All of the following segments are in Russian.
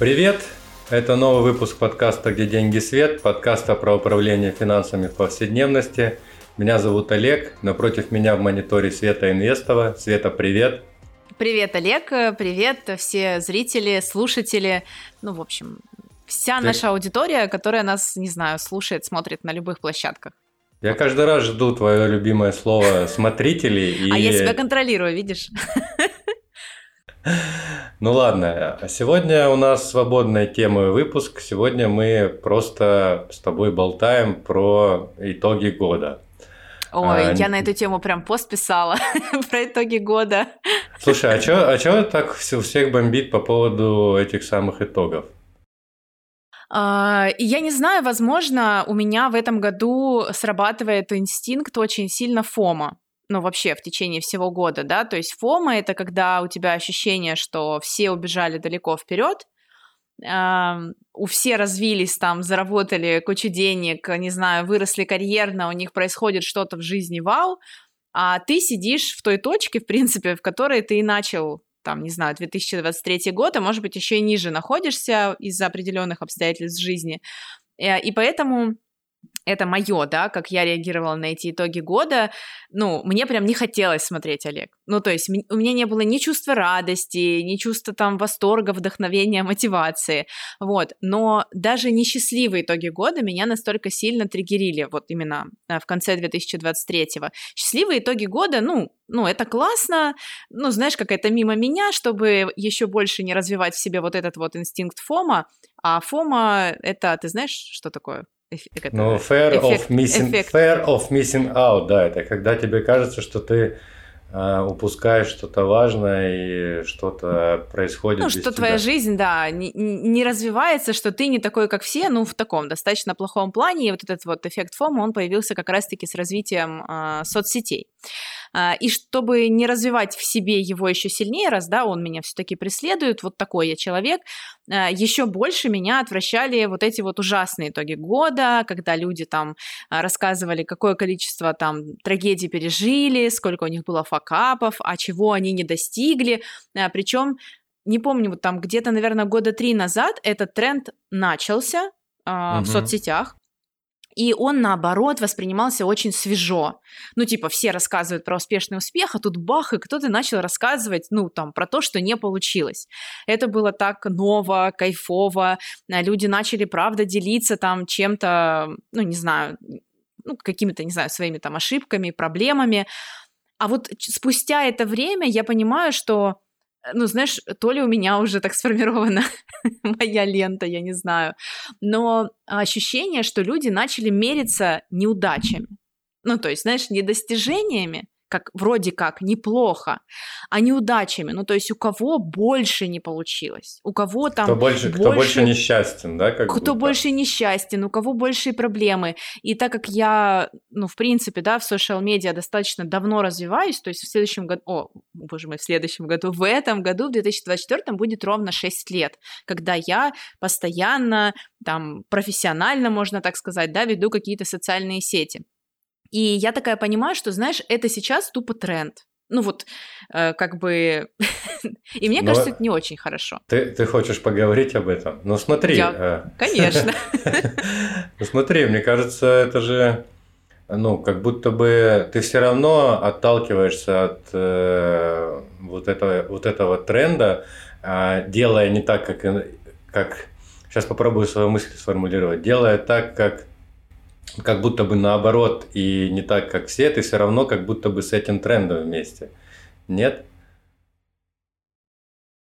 Привет! Это новый выпуск подкаста «Где деньги свет», подкаста про управление финансами в повседневности. Меня зовут Олег, напротив меня в мониторе Света Инвестова. Света, привет! Привет, Олег, привет все зрители, слушатели, ну, в общем, вся Ты... наша аудитория, которая нас, не знаю, слушает, смотрит на любых площадках. Я каждый раз жду твое любимое слово «смотрители». И... А я себя контролирую, видишь? Ну ладно, а сегодня у нас свободная тема выпуск. Сегодня мы просто с тобой болтаем про итоги года. Ой, а, я на эту тему прям пост писала про итоги года. Слушай, а что а чё так у всех бомбит по поводу этих самых итогов? А, я не знаю, возможно, у меня в этом году срабатывает инстинкт очень сильно фома ну, вообще в течение всего года, да, то есть фома — это когда у тебя ощущение, что все убежали далеко вперед, у все развились там, заработали кучу денег, не знаю, выросли карьерно, у них происходит что-то в жизни вау, а ты сидишь в той точке, в принципе, в которой ты и начал там, не знаю, 2023 год, а может быть еще и ниже находишься из-за определенных обстоятельств жизни. Э, и поэтому это мое, да, как я реагировала на эти итоги года, ну, мне прям не хотелось смотреть Олег. Ну, то есть у меня не было ни чувства радости, ни чувства там восторга, вдохновения, мотивации, вот. Но даже несчастливые итоги года меня настолько сильно триггерили, вот именно э, в конце 2023-го. Счастливые итоги года, ну, ну, это классно, ну, знаешь, как это мимо меня, чтобы еще больше не развивать в себе вот этот вот инстинкт фома, а фома — это, ты знаешь, что такое? Ну, fear, эффект, of missing, эффект. fear of missing out, да, это когда тебе кажется, что ты э, упускаешь что-то важное и что-то происходит. Ну, что тебя. твоя жизнь, да, не, не развивается, что ты не такой, как все, ну, в таком достаточно плохом плане. И вот этот вот эффект фома, он появился как раз-таки с развитием э, соцсетей. А, и чтобы не развивать в себе его еще сильнее, раз, да, он меня все-таки преследует, вот такой я человек, а, еще больше меня отвращали вот эти вот ужасные итоги года, когда люди там а, рассказывали, какое количество там трагедий пережили, сколько у них было факапов, а чего они не достигли, причем не помню, вот там где-то, наверное, года три назад этот тренд начался э, угу. в соцсетях и он, наоборот, воспринимался очень свежо. Ну, типа, все рассказывают про успешный успех, а тут бах, и кто-то начал рассказывать, ну, там, про то, что не получилось. Это было так ново, кайфово, а люди начали, правда, делиться там чем-то, ну, не знаю, ну, какими-то, не знаю, своими там ошибками, проблемами. А вот спустя это время я понимаю, что Э, ну, знаешь, то ли у меня уже так сформирована моя лента, я не знаю, но ощущение, что люди начали мериться неудачами. Ну, то есть, знаешь, не достижениями, как вроде как неплохо, а неудачами. Ну, то есть у кого больше не получилось, у кого там кто больше, больше... кто больше несчастен, да? Как кто будто. больше несчастен, у кого большие проблемы. И так как я, ну, в принципе, да, в социал-медиа достаточно давно развиваюсь, то есть в следующем году, о, боже мой, в следующем году, в этом году, в 2024 будет ровно 6 лет, когда я постоянно, там, профессионально, можно так сказать, да, веду какие-то социальные сети. И я такая понимаю, что, знаешь, это сейчас тупо тренд. Ну вот, э, как бы... и мне Но кажется, это не очень хорошо. Ты, ты хочешь поговорить об этом? Ну смотри. Я... Э... Конечно. ну смотри, мне кажется, это же... Ну, как будто бы ты все равно отталкиваешься от э, вот, этого, вот этого тренда, э, делая не так, как, как... Сейчас попробую свою мысль сформулировать. Делая так, как как будто бы наоборот и не так, как все, ты все равно как будто бы с этим трендом вместе. Нет?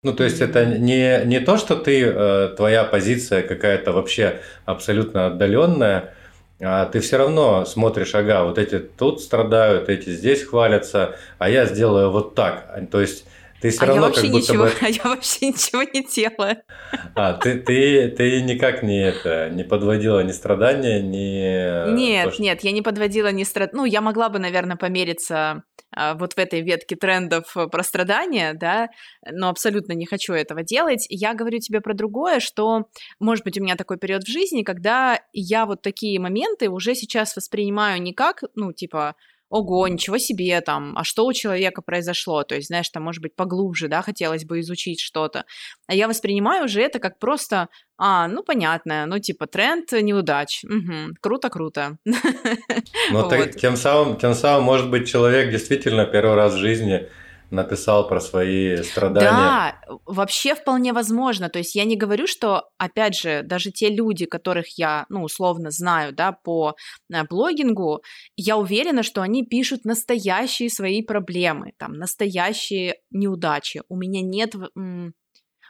Ну, то есть это не, не то, что ты, э, твоя позиция какая-то вообще абсолютно отдаленная, а ты все равно смотришь, ага, вот эти тут страдают, эти здесь хвалятся, а я сделаю вот так. То есть ты все а равно я как будто ничего, бы... А я вообще ничего не делаю. А, ты, ты, ты никак не это, не подводила ни страдания, ни... Нет, то, нет, я не подводила ни страдания. Ну, я могла бы, наверное, помериться а, вот в этой ветке трендов про страдания, да, но абсолютно не хочу этого делать. Я говорю тебе про другое, что, может быть, у меня такой период в жизни, когда я вот такие моменты уже сейчас воспринимаю не как, ну, типа, ого, ничего себе, там, а что у человека произошло, то есть, знаешь, там, может быть, поглубже, да, хотелось бы изучить что-то, а я воспринимаю уже это как просто, а, ну, понятно, ну, типа, тренд неудач, угу, круто-круто. Ну, вот. тем, самым, тем самым, может быть, человек действительно первый раз в жизни написал про свои страдания. Да, вообще вполне возможно. То есть я не говорю, что, опять же, даже те люди, которых я, ну, условно знаю, да, по э, блогингу, я уверена, что они пишут настоящие свои проблемы, там, настоящие неудачи. У меня нет...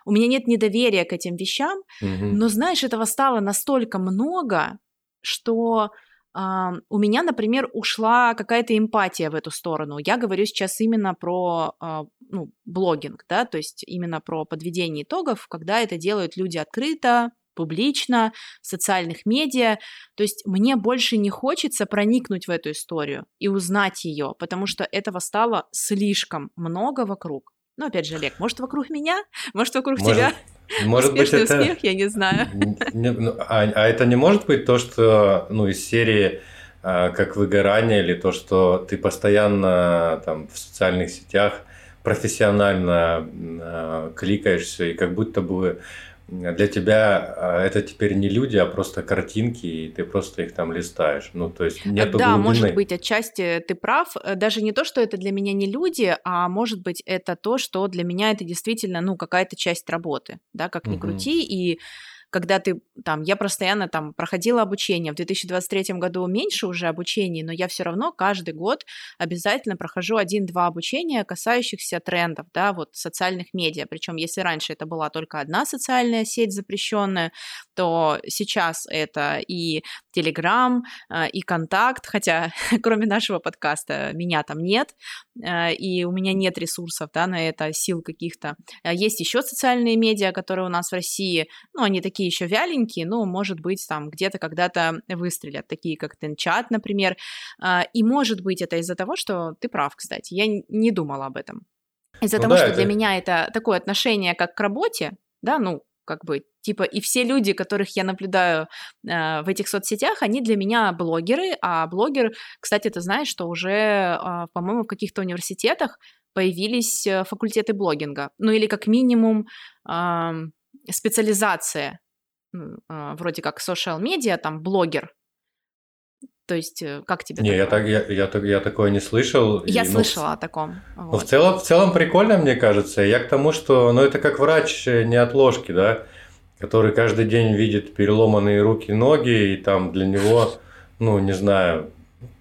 У меня нет недоверия к этим вещам, угу. но, знаешь, этого стало настолько много, что у меня, например, ушла какая-то эмпатия в эту сторону. Я говорю сейчас именно про а, ну, блогинг, да, то есть именно про подведение итогов, когда это делают люди открыто, публично, в социальных медиа. То есть мне больше не хочется проникнуть в эту историю и узнать ее, потому что этого стало слишком много вокруг. Ну, опять же, Олег, может, вокруг меня, может, вокруг может, тебя. Может быть, это... успех, я не знаю. Ну, а, а это не может быть то, что, ну, из серии а, как выгорание или то, что ты постоянно там в социальных сетях профессионально а, кликаешься и как будто бы для тебя а, это теперь не люди, а просто картинки, и ты просто их там листаешь. Ну, то есть нет Да, глубины. может быть, отчасти ты прав. Э, даже не то, что это для меня не люди, а может быть, это то, что для меня это действительно, ну, какая-то часть работы, да, как ни угу. крути, и когда ты там, я постоянно там проходила обучение, в 2023 году меньше уже обучений, но я все равно каждый год обязательно прохожу один-два обучения, касающихся трендов, да, вот социальных медиа, причем если раньше это была только одна социальная сеть запрещенная, то сейчас это и Telegram, а, и Контакт, хотя кроме нашего подкаста меня там нет, а, и у меня нет ресурсов, да, на это, сил каких-то. А есть еще социальные медиа, которые у нас в России, ну, они такие еще вяленькие, но, может быть, там где-то когда-то выстрелят, такие как Тенчат, например. И, может быть, это из-за того, что ты прав, кстати, я не думала об этом. Из-за ну, того, да, что это... для меня это такое отношение как к работе, да, ну, как бы, типа, и все люди, которых я наблюдаю э, в этих соцсетях, они для меня блогеры, а блогер, кстати, ты знаешь, что уже, э, по-моему, в каких-то университетах появились э, факультеты блогинга, ну или как минимум э, специализация а, вроде как social медиа, там блогер. То есть, э, как тебе Не, я, так, я, я, я такое не слышал. Я и, ну, слышала о таком. Вот. Ну, в, целом, в целом прикольно, мне кажется. Я к тому, что ну, это как врач э, не от ложки, да, который каждый день видит переломанные руки, ноги, и там для него, ну, не знаю,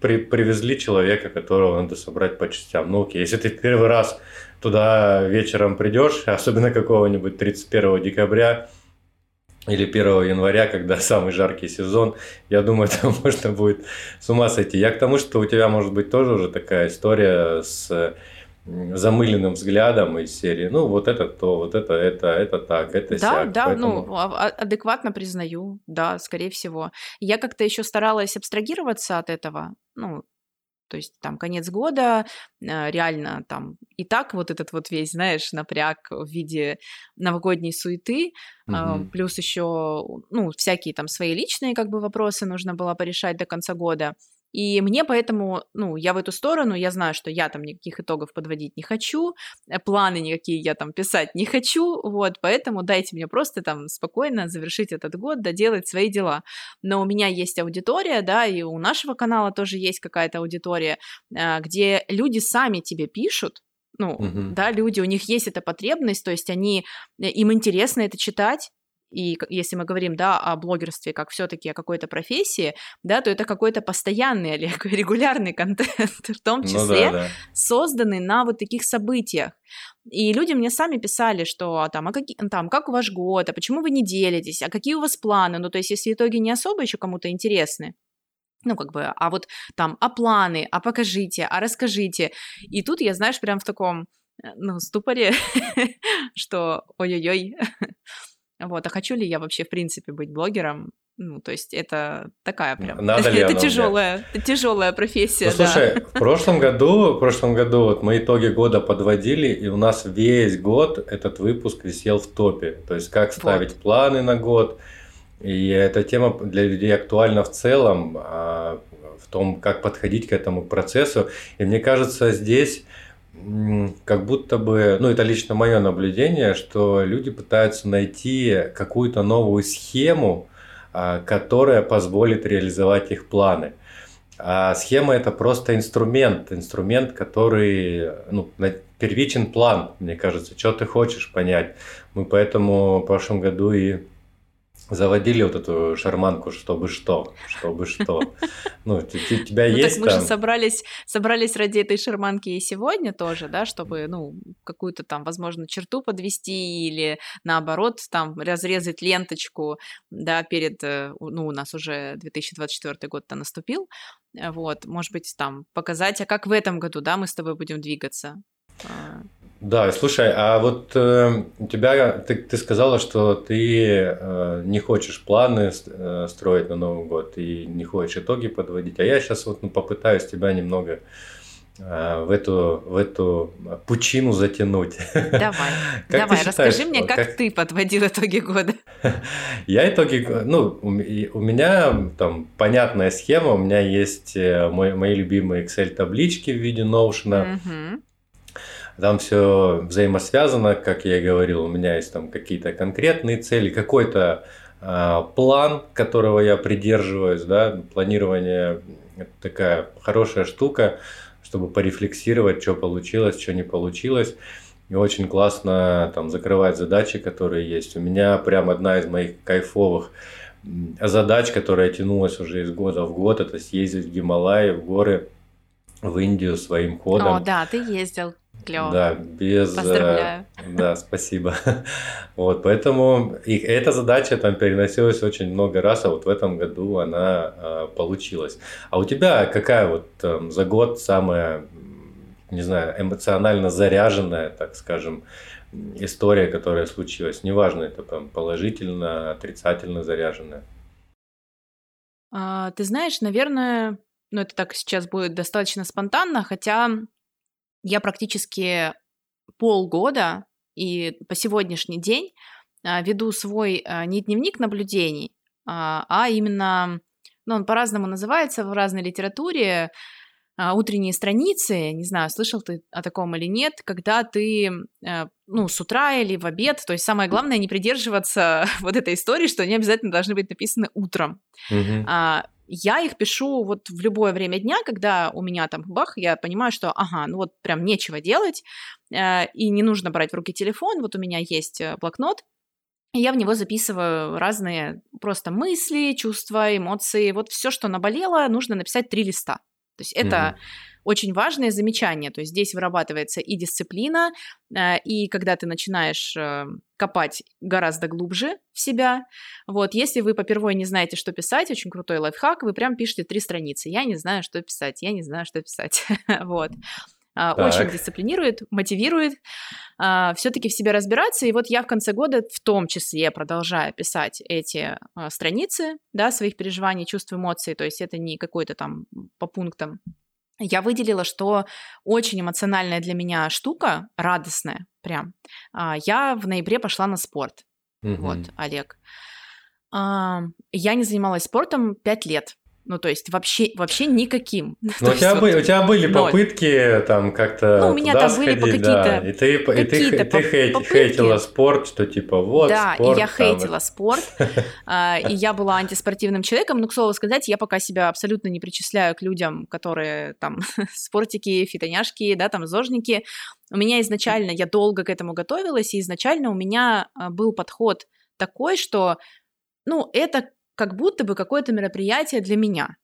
при, привезли человека, которого надо собрать по частям. Ну, окей, если ты первый раз туда вечером придешь, особенно какого-нибудь 31 декабря, или 1 января, когда самый жаркий сезон, я думаю, там можно будет с ума сойти. Я к тому, что у тебя может быть тоже уже такая история с замыленным взглядом из серии, ну, вот это то, вот это, это, это так, это Да, сяк. да, поэтому... ну, а, а, адекватно признаю, да, скорее всего. Я как-то еще старалась абстрагироваться от этого, ну, то есть там конец года, а, реально там и так вот этот вот весь, знаешь, напряг в виде новогодней суеты, угу. плюс еще, ну, всякие там свои личные как бы вопросы нужно было порешать до конца года. И мне поэтому, ну, я в эту сторону, я знаю, что я там никаких итогов подводить не хочу, э, планы никакие я там писать не хочу, вот, поэтому дайте мне просто там спокойно завершить этот год, доделать свои дела. Но у меня есть аудитория, да, и у нашего канала тоже есть какая-то аудитория, а, где люди сами тебе пишут, ну, угу. да, люди, у них есть эта потребность, то есть они, э, им интересно это читать, и если мы говорим, да, о блогерстве как все-таки о какой-то профессии, да, то это какой-то постоянный, Олег, регулярный контент, в том ну числе ну, да, да. созданный на вот таких событиях. И люди мне сами писали, что а, там, а как, там, как ваш год, а почему вы не делитесь, а какие у вас планы, ну, то есть, если итоги не особо еще кому-то интересны, ну, как бы, а вот там, а планы, а покажите, а расскажите. И тут я, знаешь, прям в таком, э, ну, ступоре, что ой-ой-ой, вот, а хочу ли я вообще, в принципе, быть блогером? Ну, то есть это такая прям... Надо ли это тяжелая, это тяжелая профессия, ну, слушай, да. в прошлом году, в прошлом году вот мы итоги года подводили, и у нас весь год этот выпуск висел в топе. То есть как ставить вот. планы на год, И эта тема для людей актуальна в целом, а, в том, как подходить к этому процессу. И мне кажется, здесь как будто бы, ну это лично мое наблюдение, что люди пытаются найти какую-то новую схему, а, которая позволит реализовать их планы. А схема это просто инструмент, инструмент, который, ну, первичен план, мне кажется, что ты хочешь понять. Мы поэтому в прошлом году и заводили вот эту шарманку, чтобы что, чтобы что. Ну, у тебя ну, есть так мы же собрались, собрались ради этой шарманки и сегодня тоже, да, чтобы, ну, какую-то там, возможно, черту подвести или наоборот там разрезать ленточку, да, перед, э, ну, у нас уже 2024 год-то наступил, вот, может быть, там показать, а как в этом году, да, мы с тобой будем двигаться. Да, слушай, а вот э, у тебя, ты, ты сказала, что ты э, не хочешь планы э, строить на Новый год и не хочешь итоги подводить, а я сейчас вот ну, попытаюсь тебя немного э, в эту, в эту пучину затянуть. Давай, давай, расскажи мне, как, как ты подводил итоги года. Я итоги, ну, у, у меня там понятная схема, у меня есть э, мой, мои любимые Excel-таблички в виде Notion, угу там все взаимосвязано, как я и говорил, у меня есть там какие-то конкретные цели, какой-то э, план, которого я придерживаюсь, да, планирование это такая хорошая штука, чтобы порефлексировать, что получилось, что не получилось. И очень классно там закрывать задачи, которые есть. У меня прям одна из моих кайфовых задач, которая тянулась уже из года в год, это съездить в Гималаи, в горы, в Индию своим ходом. О, да, ты ездил. Клево. Да, без... Э, Поздравляю. Да, спасибо. Вот, поэтому и эта задача там переносилась очень много раз, а вот в этом году она а, получилась. А у тебя какая вот там, за год самая, не знаю, эмоционально заряженная, так скажем, история, которая случилась? Неважно, это там положительно, отрицательно заряженная. А, ты знаешь, наверное, ну это так сейчас будет достаточно спонтанно, хотя я практически полгода и по сегодняшний день а, веду свой а, не дневник наблюдений, а, а именно, ну, он по-разному называется в разной литературе, утренние страницы, не знаю, слышал ты о таком или нет, когда ты, ну, с утра или в обед, то есть самое главное не придерживаться вот этой истории, что они обязательно должны быть написаны утром. Mm-hmm. Я их пишу вот в любое время дня, когда у меня там бах, я понимаю, что ага, ну вот прям нечего делать, э, и не нужно брать в руки телефон, вот у меня есть э, блокнот, и я в него записываю разные просто мысли, чувства, эмоции, вот все, что наболело, нужно написать три листа. То есть это mm-hmm очень важное замечание. То есть здесь вырабатывается и дисциплина, э, и когда ты начинаешь э, копать гораздо глубже в себя. Вот, если вы попервой не знаете, что писать, очень крутой лайфхак, вы прям пишете три страницы. Я не знаю, что писать, я не знаю, что писать. Вот. А, так. Очень дисциплинирует, мотивирует а, все-таки в себе разбираться. И вот я в конце года в том числе продолжаю писать эти а, страницы, да, своих переживаний, чувств, эмоций. То есть это не какой-то там по пунктам я выделила, что очень эмоциональная для меня штука, радостная прям. А, я в ноябре пошла на спорт. Угу. Вот, Олег. Я не занималась спортом пять лет. Ну, то есть вообще, вообще никаким. Ну, у тебя, вот, были, у тебя были ноль. попытки там как-то Ну, у меня там сходить, были какие-то да. И ты, и ты, ты хейт, хейтила спорт, что типа вот Да, спорт, и я там... хейтила спорт, а, и я была антиспортивным человеком, но, к слову сказать, я пока себя абсолютно не причисляю к людям, которые там спортики, фитоняшки, да, там зожники. У меня изначально, я долго к этому готовилась, и изначально у меня а, был подход такой, что ну, это как будто бы какое-то мероприятие для меня.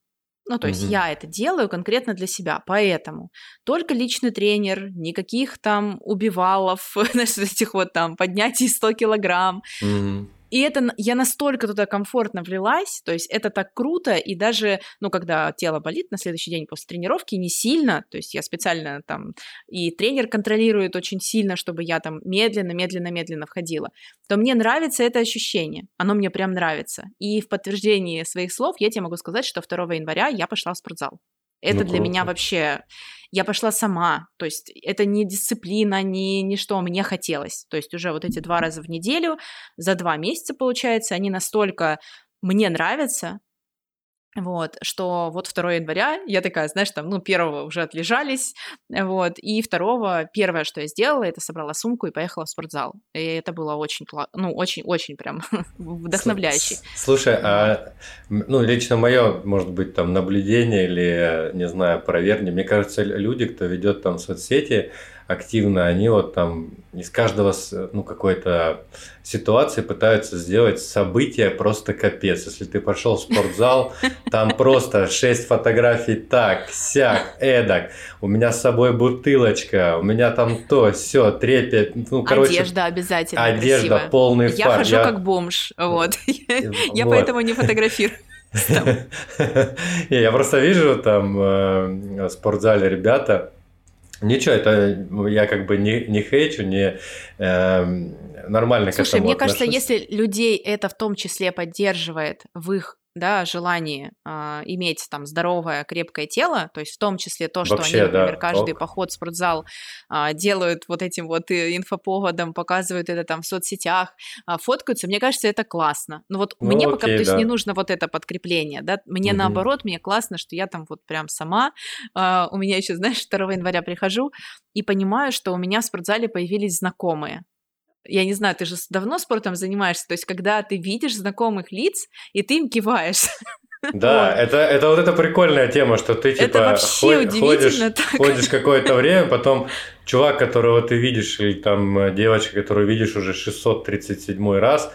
Ну, то есть mm-hmm. я это делаю конкретно для себя, поэтому только личный тренер, никаких там убивалов, знаешь, этих вот там поднятий 100 килограмм, mm-hmm. И это я настолько туда комфортно влилась, то есть это так круто, и даже, ну, когда тело болит на следующий день после тренировки, не сильно, то есть я специально там, и тренер контролирует очень сильно, чтобы я там медленно, медленно, медленно входила, то мне нравится это ощущение, оно мне прям нравится. И в подтверждении своих слов я тебе могу сказать, что 2 января я пошла в спортзал. Это ну, для меня вообще... Я пошла сама, то есть это не дисциплина, не, не что мне хотелось. То есть уже вот эти два раза в неделю, за два месяца, получается, они настолько мне нравятся, вот, что вот 2 января я такая, знаешь, там, ну, первого уже отлежались, вот, и второго, первое, что я сделала, это собрала сумку и поехала в спортзал. И это было очень, ну, очень-очень прям вдохновляюще. Слушай, а, ну, лично мое, может быть, там, наблюдение или, не знаю, проверни, мне кажется, люди, кто ведет там соцсети, активно, они вот там из каждого ну, какой-то ситуации пытаются сделать событие просто капец. Если ты пошел в спортзал, там просто шесть фотографий так, сяк, эдак. У меня с собой бутылочка, у меня там то, все, третье. Ну, короче, одежда обязательно. Одежда, красивая. полный я фар. Хожу я хожу как бомж, вот. Я поэтому не фотографирую. Я просто вижу там э, в спортзале ребята, Ничего, это я как бы не, не хейчу, не э, нормально Слушай, к этому мне отношусь. кажется, если людей это в том числе поддерживает в их да, желание э, иметь там здоровое, крепкое тело, то есть в том числе то, что Вообще, они, например, да, каждый ок. поход в спортзал э, делают вот этим вот э, инфоповодом, показывают это там в соцсетях, э, фоткаются, мне кажется, это классно. Но вот ну, мне окей, пока, то есть да. не нужно вот это подкрепление, да, мне угу. наоборот, мне классно, что я там вот прям сама, э, у меня еще, знаешь, 2 января прихожу и понимаю, что у меня в спортзале появились знакомые, я не знаю, ты же давно спортом занимаешься, то есть когда ты видишь знакомых лиц, и ты им киваешь. Да, вот. это, это вот эта прикольная тема, что ты типа ход, ходишь, ходишь какое-то время, потом чувак, которого ты видишь, или там э, девочка, которую видишь уже 637 раз,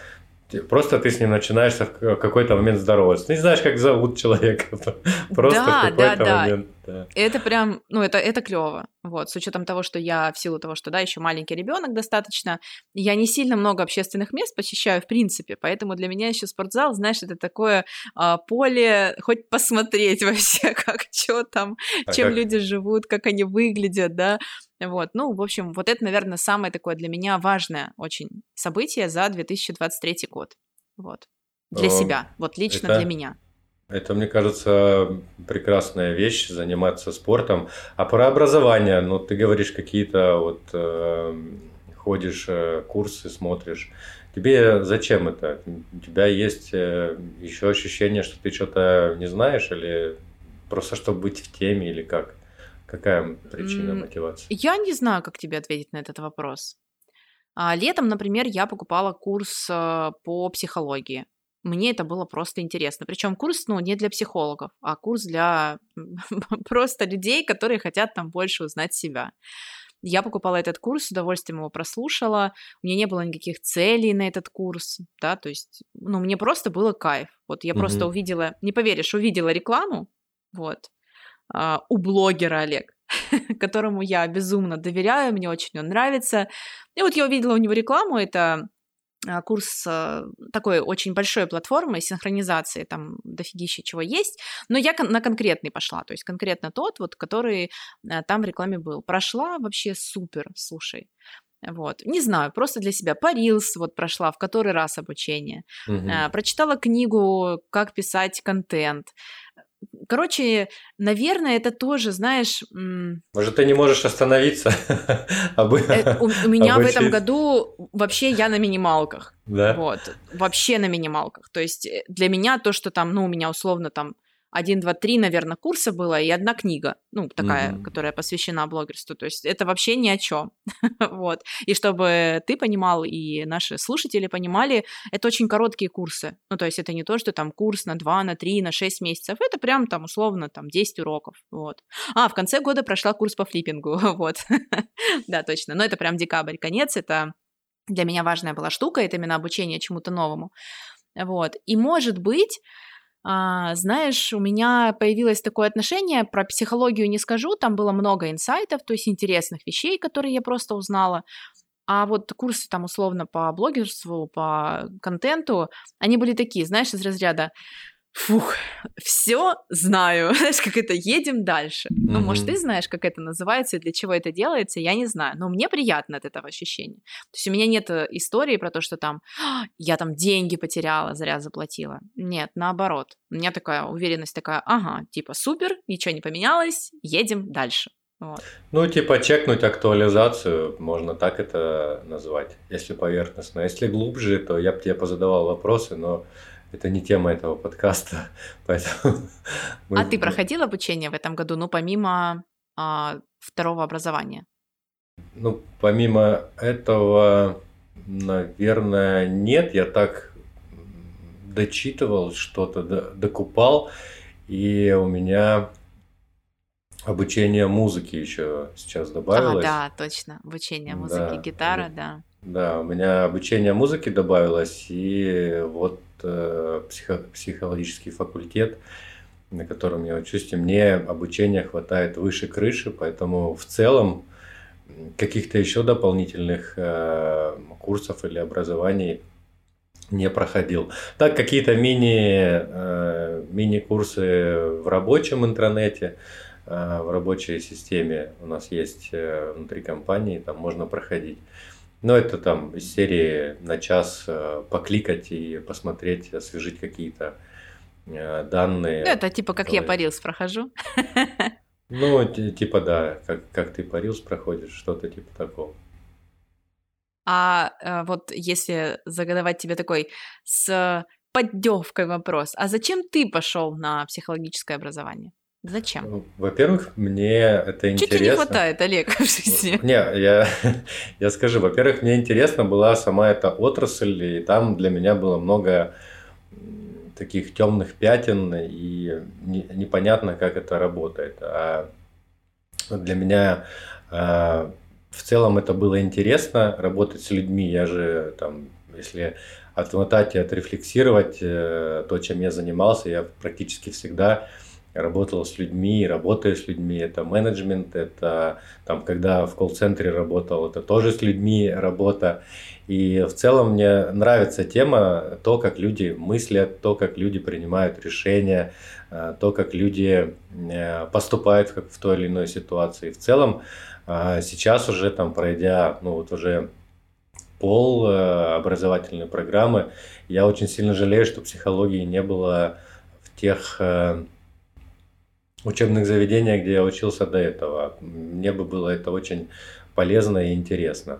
Просто ты с ним начинаешь в какой-то момент здороваться. Ты не знаешь, как зовут человека. Просто да, в какой-то да, момент. Да. Это прям, ну, это, это клево. Вот, с учетом того, что я в силу того, что да, еще маленький ребенок достаточно, я не сильно много общественных мест посещаю в принципе, поэтому для меня еще спортзал, знаешь, это такое а, поле, хоть посмотреть вообще, как что там, а чем как? люди живут, как они выглядят, да. Вот, ну, в общем, вот это, наверное, самое такое для меня важное очень событие за 2023 год. Вот. Для себя, вот лично это, для меня. Это, мне кажется, прекрасная вещь, заниматься спортом. А про образование, ну, ты говоришь какие-то вот, э, ходишь, э, курсы смотришь. Тебе зачем это? У тебя есть э, еще ощущение, что ты что-то не знаешь или просто чтобы быть в теме или как? Какая причина мотивации? Я не знаю, как тебе ответить на этот вопрос. А, летом, например, я покупала курс э, по психологии. Мне это было просто интересно. Причем курс, ну, не для психологов, а курс для просто людей, которые хотят там больше узнать себя. Я покупала этот курс, с удовольствием его прослушала. У меня не было никаких целей на этот курс, да, то есть, ну, мне просто было кайф. Вот я mm-hmm. просто увидела, не поверишь, увидела рекламу, вот, а, у блогера Олег, которому я безумно доверяю, мне очень он нравится. И вот я увидела у него рекламу, это курс а, такой очень большой платформы синхронизации, там дофигища чего есть, но я на конкретный пошла, то есть конкретно тот, вот, который там в рекламе был. Прошла вообще супер, слушай. Вот, не знаю, просто для себя. Reels вот прошла в который раз обучение. Угу. Прочитала книгу «Как писать контент». Короче, наверное, это тоже, знаешь... Может, ты не можешь остановиться? Э, у меня в этом году вообще я на минималках. Да? Вот, вообще на минималках. То есть э, для меня то, что там, ну, у меня условно там один, два, три, наверное, курса было и одна книга, ну, такая, mm-hmm. которая посвящена блогерству. То есть это вообще ни о чем. вот. И чтобы ты понимал и наши слушатели понимали, это очень короткие курсы. Ну, то есть это не то, что там курс на два, на три, на шесть месяцев. Это прям там условно там 10 уроков. Вот. А, в конце года прошла курс по флиппингу. вот. да, точно. Но это прям декабрь, конец. Это для меня важная была штука. Это именно обучение чему-то новому. Вот. И может быть а, знаешь, у меня появилось такое отношение, про психологию не скажу, там было много инсайтов, то есть интересных вещей, которые я просто узнала. А вот курсы там условно по блогерству, по контенту, они были такие, знаешь, из разряда фух, все знаю, знаешь, как это, едем дальше. Mm-hmm. Ну, может, ты знаешь, как это называется и для чего это делается, я не знаю, но мне приятно от этого ощущения. То есть у меня нет э, истории про то, что там «А, я там деньги потеряла, зря заплатила. Нет, наоборот. У меня такая уверенность такая, ага, типа супер, ничего не поменялось, едем дальше. Вот. Ну, типа чекнуть актуализацию, можно так это назвать, если поверхностно. Если глубже, то я бы тебе позадавал вопросы, но это не тема этого подкаста, поэтому... А ты проходил обучение в этом году, ну, помимо а, второго образования? Ну, помимо этого, наверное, нет. Я так дочитывал что-то, докупал, и у меня обучение музыки еще сейчас добавилось. А, да, точно, обучение музыки, да, гитара, да. Да, у меня обучение музыки добавилось, и вот психо- психологический факультет, на котором я учусь, и мне обучения хватает выше крыши, поэтому в целом каких-то еще дополнительных э, курсов или образований не проходил. Так, какие-то мини, э, мини-курсы в рабочем интернете, э, в рабочей системе у нас есть э, внутри компании, там можно проходить. Ну, это там из серии на час э, покликать и посмотреть, освежить какие-то э, данные. Ну, это типа как я парилс прохожу. Ну, типа да, как, как ты парилс проходишь, что-то типа такого. А э, вот если загадывать тебе такой с поддевкой вопрос, а зачем ты пошел на психологическое образование? Зачем? Ну, во-первых, мне это интересно. Чуть не хватает, Олег, в жизни. Не, я, я скажу, во-первых, мне интересно была сама эта отрасль, и там для меня было много таких темных пятен, и не, непонятно, как это работает. А для меня а, в целом это было интересно, работать с людьми. Я же там, если отмотать и отрефлексировать э, то, чем я занимался, я практически всегда работал с людьми, работаю с людьми, это менеджмент, это там, когда в колл-центре работал, это тоже с людьми работа. И в целом мне нравится тема, то, как люди мыслят, то, как люди принимают решения, э, то, как люди э, поступают в той или иной ситуации. В целом э, сейчас уже там пройдя, ну вот уже пол образовательной программы, я очень сильно жалею, что психологии не было в тех учебных заведениях, где я учился до этого. Мне бы было это очень полезно и интересно.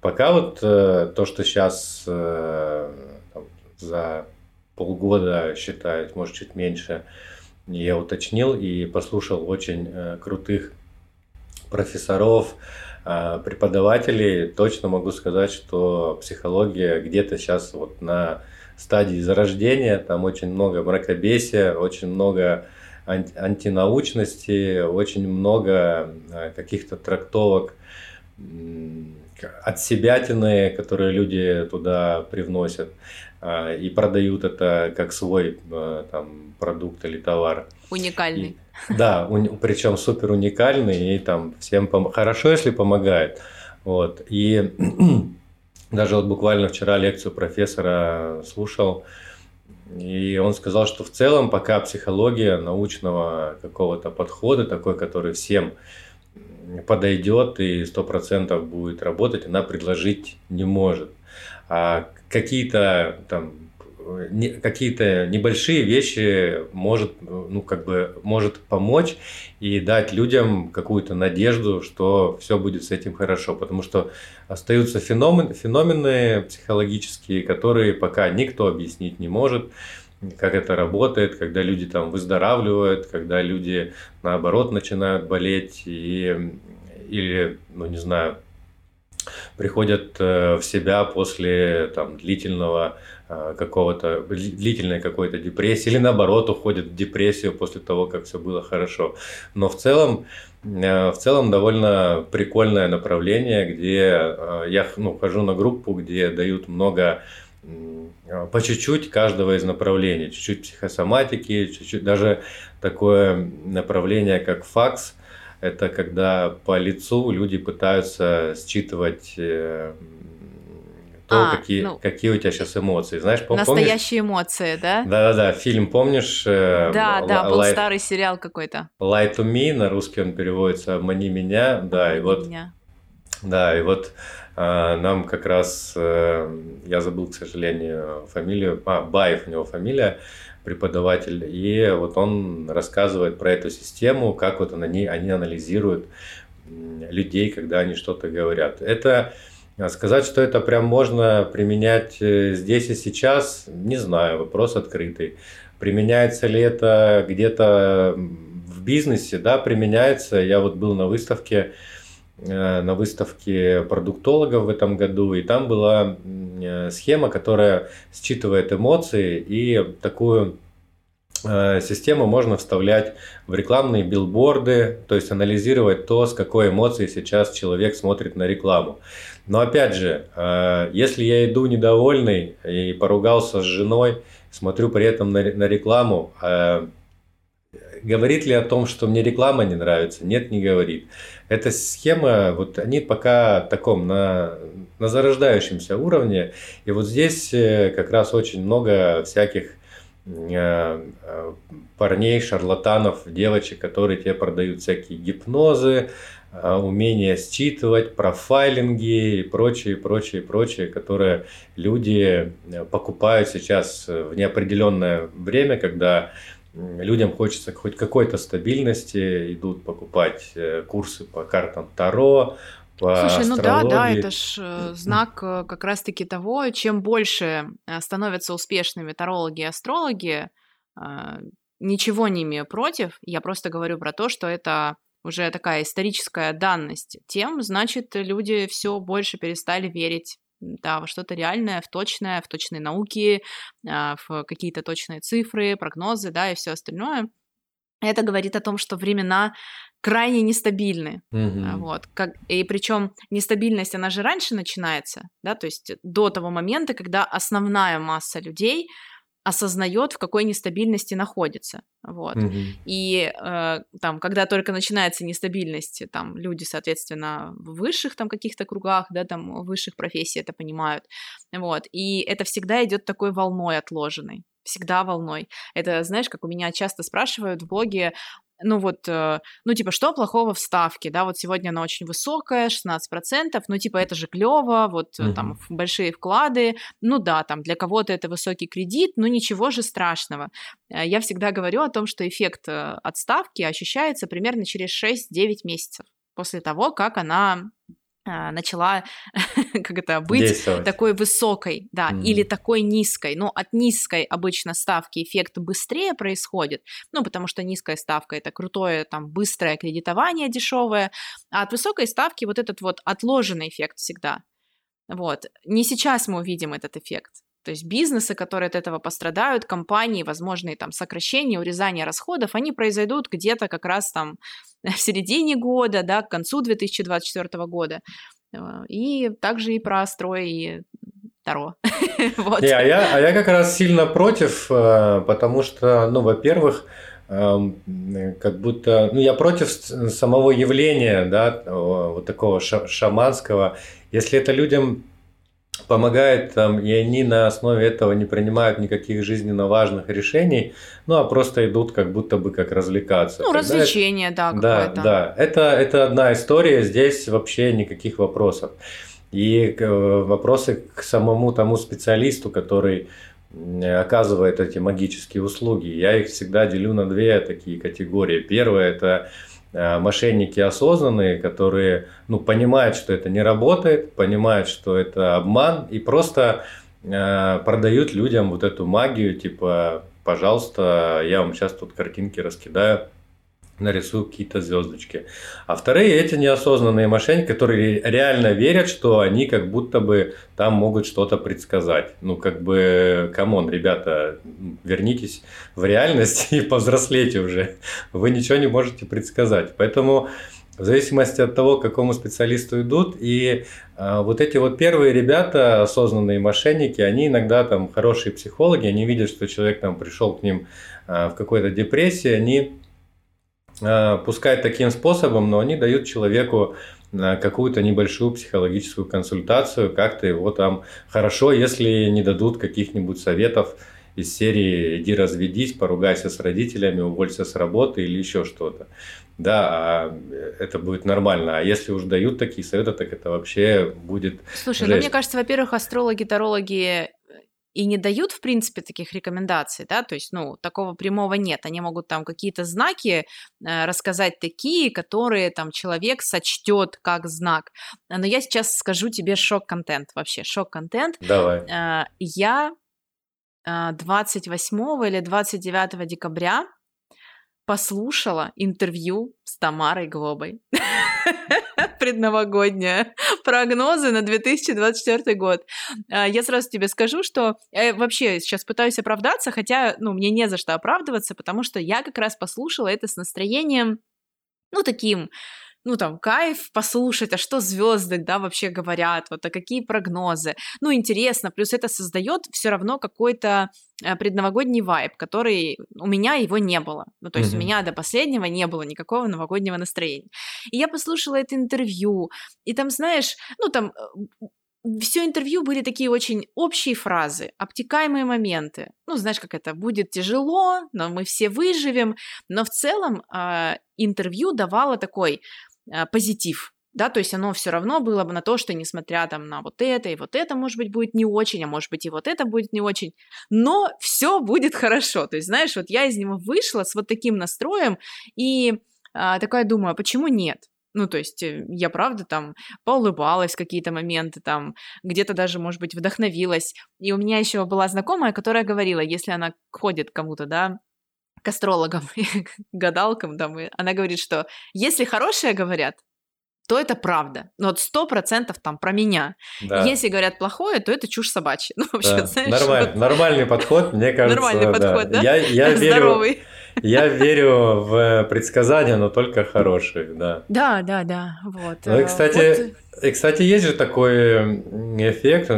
Пока вот э, то, что сейчас э, за полгода считают, может чуть меньше, я уточнил и послушал очень э, крутых профессоров, э, преподавателей, точно могу сказать, что психология где-то сейчас вот на стадии зарождения, там очень много мракобесия, очень много антинаучности, очень много э, каких-то трактовок от себятины, которые люди туда привносят а, и продают это как свой э, там, продукт или товар. Уникальный. И, да, у, причем супер уникальный и там всем пом- хорошо, если помогает. Вот. И даже вот буквально вчера лекцию профессора слушал, и он сказал, что в целом пока психология научного какого-то подхода, такой, который всем подойдет и сто процентов будет работать, она предложить не может. А какие-то там не, какие-то небольшие вещи может, ну, как бы, может помочь и дать людям какую-то надежду, что все будет с этим хорошо. Потому что остаются феномен, феномены психологические, которые пока никто объяснить не может как это работает, когда люди там выздоравливают, когда люди наоборот начинают болеть и или, ну не знаю, приходят э, в себя после там, длительного какого-то длительной какой-то депрессии или наоборот уходят в депрессию после того, как все было хорошо. Но в целом э, в целом довольно прикольное направление, где я ну, хожу на группу, где дают много по чуть-чуть каждого из направлений, чуть-чуть психосоматики, чуть-чуть даже такое направление, как факс, это когда по лицу люди пытаются считывать э, то, а, какие, ну, какие у тебя сейчас эмоции. Знаешь, помнишь? Настоящие эмоции, да? Да-да-да, фильм помнишь? Э, да, да, был старый сериал какой-то. Lie to me, на русский он переводится «Обмани меня». Да, и вот... Меня. Да, и вот а, нам как раз, а, я забыл, к сожалению, фамилию, а, Баев у него фамилия, преподаватель, и вот он рассказывает про эту систему, как вот они, они анализируют людей, когда они что-то говорят. Это сказать, что это прям можно применять э, здесь и сейчас, не знаю, вопрос открытый. Применяется ли это где-то в бизнесе? Да, применяется. Я вот был на выставке, Э, на выставке продуктологов в этом году, и там была э, схема, которая считывает эмоции, и такую систему можно вставлять в рекламные билборды, то есть анализировать то, с какой эмоцией сейчас человек смотрит на рекламу. Но опять же, если я иду недовольный и поругался с женой, смотрю при этом на, рекламу, говорит ли о том, что мне реклама не нравится? Нет, не говорит. Эта схема, вот они пока таком на, на зарождающемся уровне. И вот здесь э, как раз очень много всяких э, э, парней, шарлатанов, девочек, которые тебе продают всякие гипнозы, умение считывать, профайлинги и прочее, прочее, прочее, которые люди покупают сейчас в неопределенное время, когда людям хочется хоть какой-то стабильности, идут покупать э, курсы по картам Таро, по Слушай, ну да, да, это ж э, знак э, как раз-таки того, чем больше становятся успешными тарологи и астрологи, ничего не имею против, я просто говорю про то, что это уже такая историческая данность, тем, значит, люди все больше перестали верить да, во что-то реальное, в точное, в точные науки, а, в какие-то точные цифры, прогнозы, да, и все остальное. Это говорит о том, что времена крайне нестабильны. Mm-hmm. Вот. Как, и причем нестабильность, она же раньше начинается, да, то есть до того момента, когда основная масса людей осознает, в какой нестабильности находится. Вот. Угу. И э, там, когда только начинается нестабильность, там люди, соответственно, в высших там каких-то кругах, да, там высших профессий это понимают. Вот. И это всегда идет такой волной отложенной всегда волной. Это, знаешь, как у меня часто спрашивают в блоге, ну вот, э, ну типа, что плохого в ставке, да, вот сегодня она очень высокая, 16%, ну типа, это же клево, вот угу. там большие вклады, ну да, там для кого-то это высокий кредит, ну ничего же страшного. Э, я всегда говорю о том, что эффект от ставки ощущается примерно через 6-9 месяцев после того, как она начала, как это, быть такой высокой, да, mm. или такой низкой. Но от низкой обычно ставки эффект быстрее происходит, ну, потому что низкая ставка это крутое, там, быстрое кредитование дешевое, а от высокой ставки вот этот вот отложенный эффект всегда. Вот. Не сейчас мы увидим этот эффект. То есть бизнесы, которые от этого пострадают, компании, возможные там сокращения, урезания расходов, они произойдут где-то как раз там в середине года, да, к концу 2024 года. Э, и также и про строй и Таро. вот. Не, а, я, а я как раз сильно против, э, потому что, ну, во-первых, эм, как будто, ну, я против самого явления, да, вот такого шаманского. Если это людям помогает там, и они на основе этого не принимают никаких жизненно важных решений, ну, а просто идут как будто бы как развлекаться. Ну, Тогда развлечение, это, да, какое-то. Да, да. Это, это одна история, здесь вообще никаких вопросов. И э, вопросы к самому тому специалисту, который оказывает эти магические услуги. Я их всегда делю на две такие категории. Первое – это мошенники осознанные, которые ну, понимают, что это не работает, понимают, что это обман, и просто э, продают людям вот эту магию, типа, пожалуйста, я вам сейчас тут картинки раскидаю, нарисую какие-то звездочки. А вторые эти неосознанные мошенники, которые реально верят, что они как будто бы там могут что-то предсказать. Ну, как бы, come on, ребята, вернитесь в реальность и повзрослейте уже. Вы ничего не можете предсказать. Поэтому в зависимости от того, к какому специалисту идут. И э, вот эти вот первые ребята, осознанные мошенники, они иногда там хорошие психологи, они видят, что человек там пришел к ним э, в какой-то депрессии, они пускай таким способом, но они дают человеку на какую-то небольшую психологическую консультацию, как-то его там хорошо, если не дадут каких-нибудь советов из серии «иди разведись, поругайся с родителями, уволься с работы» или еще что-то. Да, а это будет нормально. А если уж дают такие советы, так это вообще будет Слушай, жесть. ну мне кажется, во-первых, астрологи, тарологи и не дают, в принципе, таких рекомендаций, да, то есть, ну, такого прямого нет. Они могут там какие-то знаки э, рассказать такие, которые там человек сочтет как знак. Но я сейчас скажу тебе шок-контент, вообще шок-контент. Давай. Э, я 28 э, или 29 декабря послушала интервью с Тамарой Глобой. Предновогодняя. Прогнозы на 2024 год. А, я сразу тебе скажу, что я вообще сейчас пытаюсь оправдаться, хотя, ну, мне не за что оправдываться, потому что я как раз послушала это с настроением, ну, таким, ну, там, кайф послушать, а что звезды, да, вообще говорят, вот, а какие прогнозы. Ну, интересно, плюс это создает все равно какой-то э, предновогодний вайб, который у меня его не было. Ну, то есть mm-hmm. у меня до последнего не было никакого новогоднего настроения. И я послушала это интервью, и там, знаешь, ну, там э, все интервью были такие очень общие фразы, обтекаемые моменты. Ну, знаешь, как это будет тяжело, но мы все выживем. Но в целом э, интервью давало такой позитив. Да, то есть оно все равно было бы на то, что несмотря там на вот это и вот это, может быть, будет не очень, а может быть и вот это будет не очень, но все будет хорошо. То есть, знаешь, вот я из него вышла с вот таким настроем и а, такая думаю, а почему нет? Ну, то есть э, я, правда, там поулыбалась какие-то моменты, там где-то даже, может быть, вдохновилась. И у меня еще была знакомая, которая говорила, если она ходит кому-то, да, к астрологам, к гадалкам, да, мы, она говорит, что если хорошие говорят, то это правда. Но вот сто процентов там про меня. Да. Если говорят плохое, то это чушь собачья. Ну, вообще, да. знаешь, Нормаль, вот... Нормальный подход, мне кажется. Нормальный да. подход, да? Я, я Здоровый. Верю, я верю в предсказания, но только хорошие, да. Да, да, да. Вот. Ну и, кстати, вот... и, кстати, есть же такой эффект,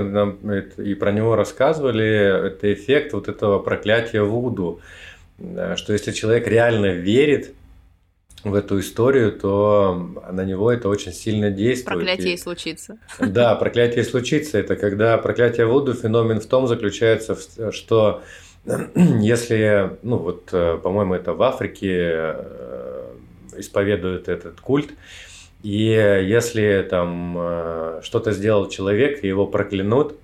и про него рассказывали, это эффект вот этого проклятия Вуду, что если человек реально верит в эту историю, то на него это очень сильно действует. Проклятие и случится. Да, проклятие случится. Это когда проклятие Вуду, феномен в том заключается, что если, ну вот, э, по-моему, это в Африке э, исповедуют этот культ, и если там э, что-то сделал человек, его проклянут,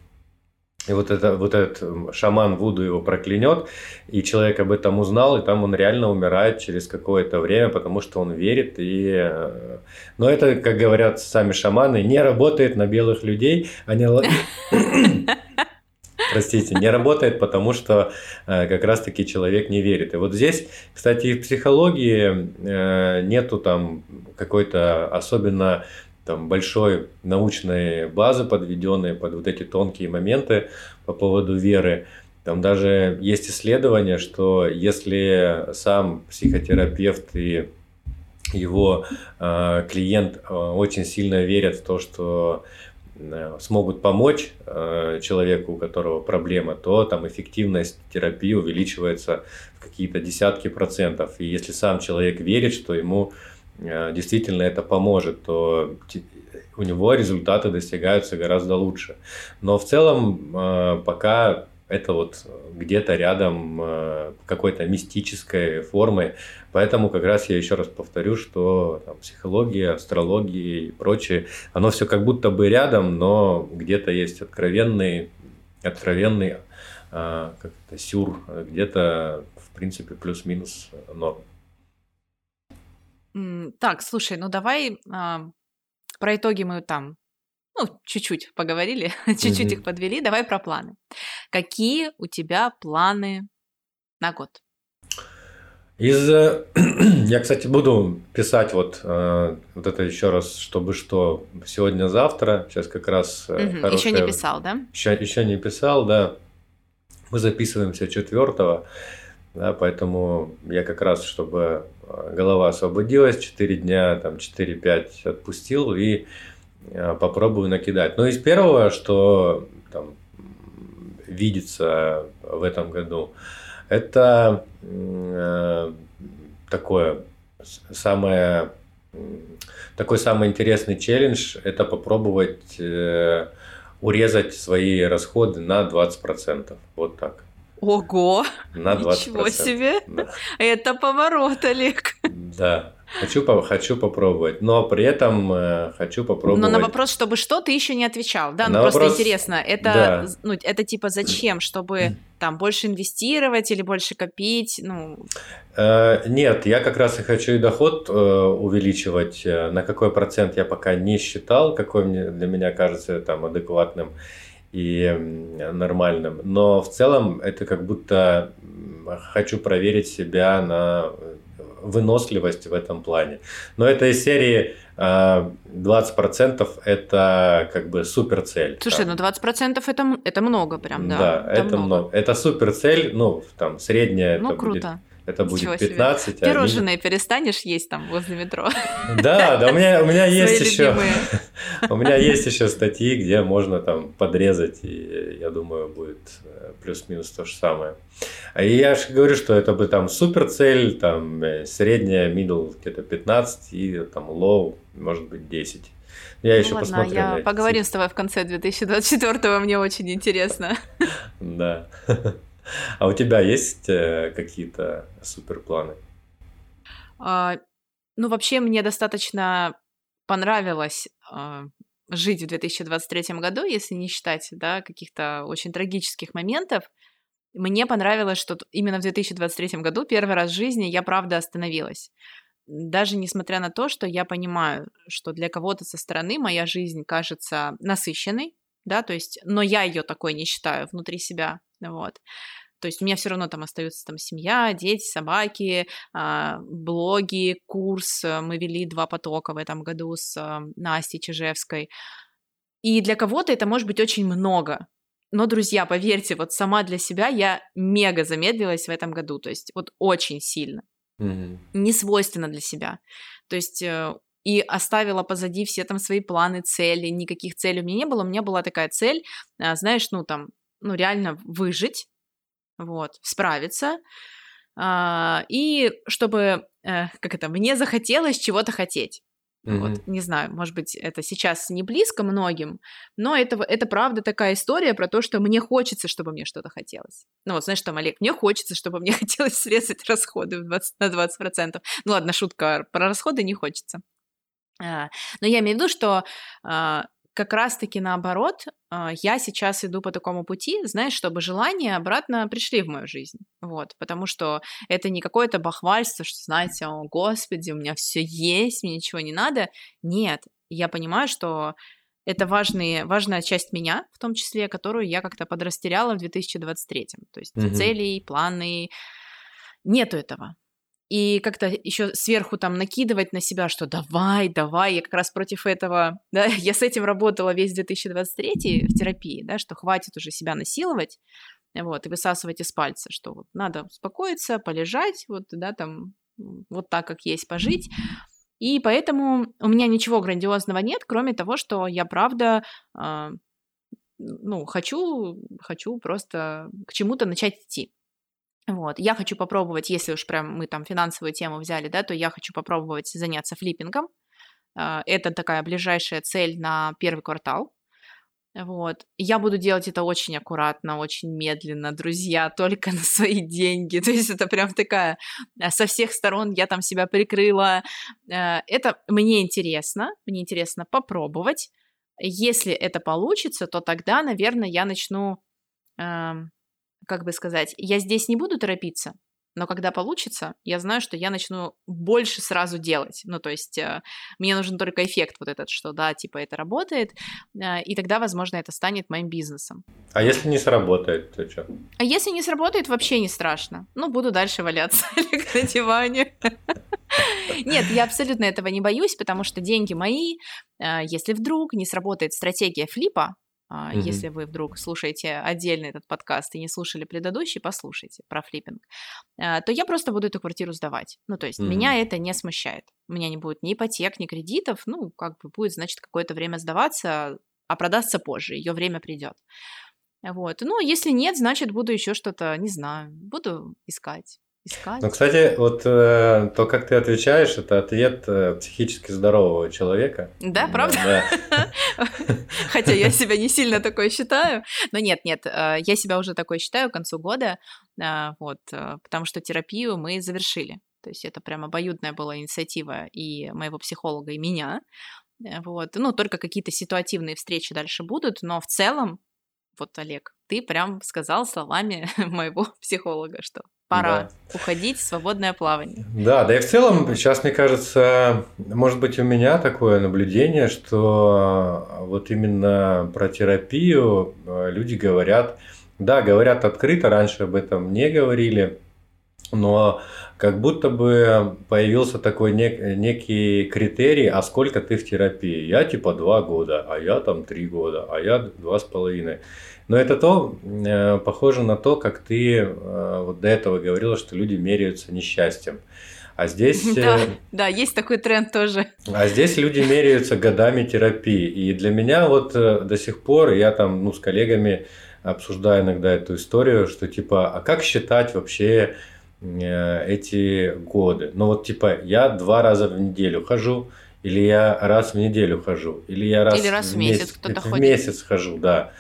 и вот, это, вот этот шаман Вуду его проклянет, и человек об этом узнал, и там он реально умирает через какое-то время, потому что он верит. И... Но это, как говорят сами шаманы, не работает на белых людей. Они простите, не работает, потому что э, как раз-таки человек не верит. И вот здесь, кстати, в психологии э, нету там какой-то особенно там большой научной базы, подведенной под вот эти тонкие моменты по поводу веры. Там даже есть исследование, что если сам психотерапевт и его э, клиент э, очень сильно верят в то, что Э, смогут помочь э, человеку, у которого проблема, то там эффективность терапии увеличивается в какие-то десятки процентов. И если сам человек верит, что ему действительно это поможет, то у него результаты достигаются гораздо лучше. Но в целом пока это вот где-то рядом э, какой-то мистической формы. Поэтому как раз я еще раз повторю, что там, психология, астрология и прочее, оно все как будто бы рядом, но где-то есть откровенный, откровенный э, как это, сюр, где-то в принципе плюс-минус норм. Так, слушай, ну давай а, про итоги мы там ну, чуть-чуть поговорили, чуть-чуть их подвели. Давай про планы. Какие у тебя планы на год? Из, э, я, кстати, буду писать вот, э, вот это еще раз, чтобы что сегодня-завтра. Сейчас как раз угу. хорошая... Еще не писал, да? Еще, еще не писал, да. Мы записываемся четвертого, да, поэтому я как раз, чтобы голова освободилась, 4 дня, там 4-5 отпустил и Э, попробую накидать. Но из первого, что там, видится в этом году, это э, такое самое такой самый интересный челлендж – это попробовать э, урезать свои расходы на 20%. Вот так. Ого! На 20%. Ничего себе! Да. Это поворот, Олег. Да. Хочу, хочу попробовать, но при этом э, хочу попробовать. Но на вопрос, чтобы что, ты еще не отвечал, да? Ну просто вопрос... интересно, это, да. ну, это типа зачем, чтобы там больше инвестировать или больше копить, ну? Э, нет, я как раз и хочу и доход э, увеличивать. Э, на какой процент я пока не считал, какой мне для меня кажется там адекватным и нормальным. Но в целом это как будто хочу проверить себя на выносливость в этом плане. Но это из серии 20% а, это как бы супер цель. Слушай, там. ну 20% это, это много прям, да. Да, это, это много. много. Это супер цель, ну, там, средняя ну, это круто. будет это будет 15. А Пирожные а перестанешь есть там возле метро. Да, да, у меня, у меня есть еще, у меня есть еще статьи, где можно там подрезать, и я думаю, будет э, плюс-минус то же самое. А я же говорю, что это бы там супер цель, там э, средняя, middle где-то 15 и там low может быть 10. Я ну еще ладно, посмотрю. Я поговорим с тобой в конце 2024 мне очень интересно. Да. А у тебя есть э, какие-то суперпланы? А, ну, вообще, мне достаточно понравилось а, жить в 2023 году, если не считать, да, каких-то очень трагических моментов. Мне понравилось, что именно в 2023 году первый раз в жизни я правда остановилась. Даже несмотря на то, что я понимаю, что для кого-то со стороны моя жизнь кажется насыщенной, да, то есть, но я ее такой не считаю внутри себя, вот. То есть у меня все равно там остается там семья, дети, собаки, а, блоги, курс. Мы вели два потока в этом году с а, Настей Чижевской. И для кого-то это может быть очень много. Но, друзья, поверьте, вот сама для себя я мега замедлилась в этом году, то есть вот очень сильно. Mm-hmm. Не свойственно для себя. То есть э, и оставила позади все там свои планы, цели, никаких целей у меня не было. У меня была такая цель, а, знаешь, ну там, ну реально выжить, вот, справиться, а, и чтобы, э, как это, мне захотелось чего-то хотеть. Mm-hmm. Вот, не знаю, может быть, это сейчас не близко многим, но это, это правда такая история про то, что мне хочется, чтобы мне что-то хотелось. Ну вот, знаешь, там, Олег, мне хочется, чтобы мне хотелось срезать расходы 20, на 20%. Ну ладно, шутка, про расходы не хочется. А, но я имею в виду, что а, как раз-таки наоборот, а, я сейчас иду по такому пути, знаешь, чтобы желания обратно пришли в мою жизнь. Вот, потому что это не какое-то бахвальство, что, знаете, о, господи, у меня все есть, мне ничего не надо. Нет, я понимаю, что это важные, важная часть меня, в том числе, которую я как-то подрастеряла в 2023. То есть mm-hmm. целей, планы, нету этого и как-то еще сверху там накидывать на себя, что давай, давай, я как раз против этого, да, я с этим работала весь 2023 в терапии, да, что хватит уже себя насиловать, вот, и высасывать из пальца, что вот надо успокоиться, полежать, вот, да, там, вот так, как есть, пожить, и поэтому у меня ничего грандиозного нет, кроме того, что я правда, э, ну, хочу, хочу просто к чему-то начать идти. Вот, я хочу попробовать, если уж прям мы там финансовую тему взяли, да, то я хочу попробовать заняться флиппингом. А, это такая ближайшая цель на первый квартал. Вот. Я буду делать это очень аккуратно, очень медленно, друзья, только на свои деньги. То есть это прям такая а, со всех сторон я там себя прикрыла. А, это мне интересно, мне интересно попробовать. Если это получится, то тогда, наверное, я начну как бы сказать, я здесь не буду торопиться, но когда получится, я знаю, что я начну больше сразу делать. Ну, то есть э, мне нужен только эффект вот этот, что да, типа это работает, э, и тогда, возможно, это станет моим бизнесом. А если не сработает, то что? А если не сработает, вообще не страшно. Ну, буду дальше валяться на диване. Нет, я абсолютно этого не боюсь, потому что деньги мои. Э, если вдруг не сработает стратегия флипа, Mm-hmm. Если вы вдруг слушаете отдельно этот подкаст и не слушали предыдущий, послушайте про флиппинг. А, то я просто буду эту квартиру сдавать. Ну, то есть mm-hmm. меня это не смущает. У меня не будет ни ипотек, ни кредитов. Ну, как бы будет, значит, какое-то время сдаваться, а продастся позже. Ее время придет. Вот. Ну, если нет, значит, буду еще что-то, не знаю, буду искать. Искать. Ну, кстати, вот э, то, как ты отвечаешь, это ответ э, психически здорового человека. Да, правда? Да. Хотя я себя не сильно такой считаю. Но нет, нет, э, я себя уже такой считаю к концу года, э, вот, э, потому что терапию мы завершили. То есть это прям обоюдная была инициатива и моего психолога, и меня. Вот. Ну, только какие-то ситуативные встречи дальше будут, но в целом, вот, Олег, ты прям сказал словами моего психолога, что пора да. уходить в свободное плавание. Да, да и в целом сейчас, мне кажется, может быть у меня такое наблюдение, что вот именно про терапию э, люди говорят, да, говорят открыто, раньше об этом не говорили, но как будто бы появился такой нек- некий критерий, а сколько ты в терапии. Я типа два года, а я там три года, а я два с половиной. Но это то, э, похоже на то, как ты э, вот до этого говорила, что люди меряются несчастьем. А здесь... Да, э, да, есть такой тренд тоже. А здесь люди меряются годами терапии. И для меня вот до сих пор, я там ну, с коллегами обсуждаю иногда эту историю, что типа, а как считать вообще эти годы? Ну вот типа, я два раза в неделю хожу, или я раз в неделю хожу, или я раз, или раз в месяц, месяц кто-то ходит. В месяц хожу, да.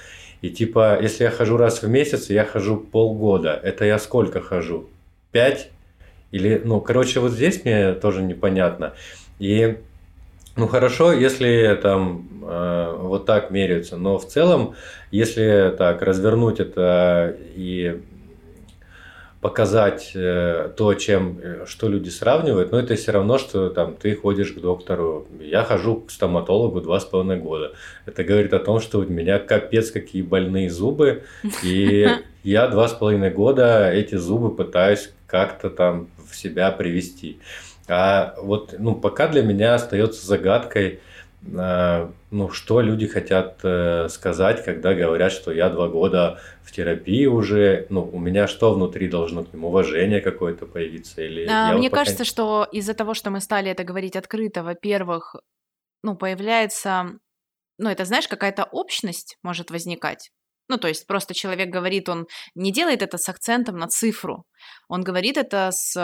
И типа, если я хожу раз в месяц, я хожу полгода. Это я сколько хожу? Пять? Или, ну, короче, вот здесь мне тоже непонятно. И, ну, хорошо, если там э, вот так меряются, но в целом, если так развернуть это и показать э, то, чем, э, что люди сравнивают, но это все равно, что там ты ходишь к доктору. Я хожу к стоматологу два с половиной года. Это говорит о том, что у меня капец какие больные зубы, и я два с половиной года эти зубы пытаюсь как-то там в себя привести. А вот, ну, пока для меня остается загадкой, ну, что люди хотят э, сказать, когда говорят, что я два года в терапии уже, ну, у меня что внутри должно к ним уважение какое-то появиться? Или а, мне вот кажется, пока... что из-за того, что мы стали это говорить открыто, во-первых, ну, появляется, ну, это, знаешь, какая-то общность может возникать. Ну, то есть просто человек говорит, он не делает это с акцентом на цифру, он говорит это с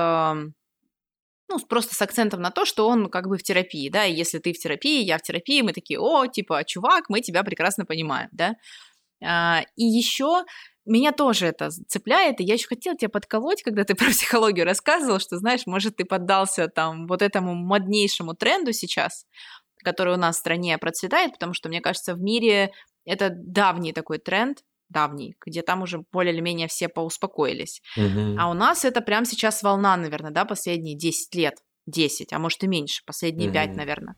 ну, просто с акцентом на то, что он как бы в терапии, да, и если ты в терапии, я в терапии, мы такие, о, типа, чувак, мы тебя прекрасно понимаем, да. А, и еще меня тоже это цепляет, и я еще хотела тебя подколоть, когда ты про психологию рассказывал, что, знаешь, может, ты поддался там вот этому моднейшему тренду сейчас, который у нас в стране процветает, потому что, мне кажется, в мире это давний такой тренд, давний, где там уже более или менее все поуспокоились. Угу. А у нас это прямо сейчас волна, наверное, да, последние 10 лет. 10, а может и меньше, последние угу. 5, наверное.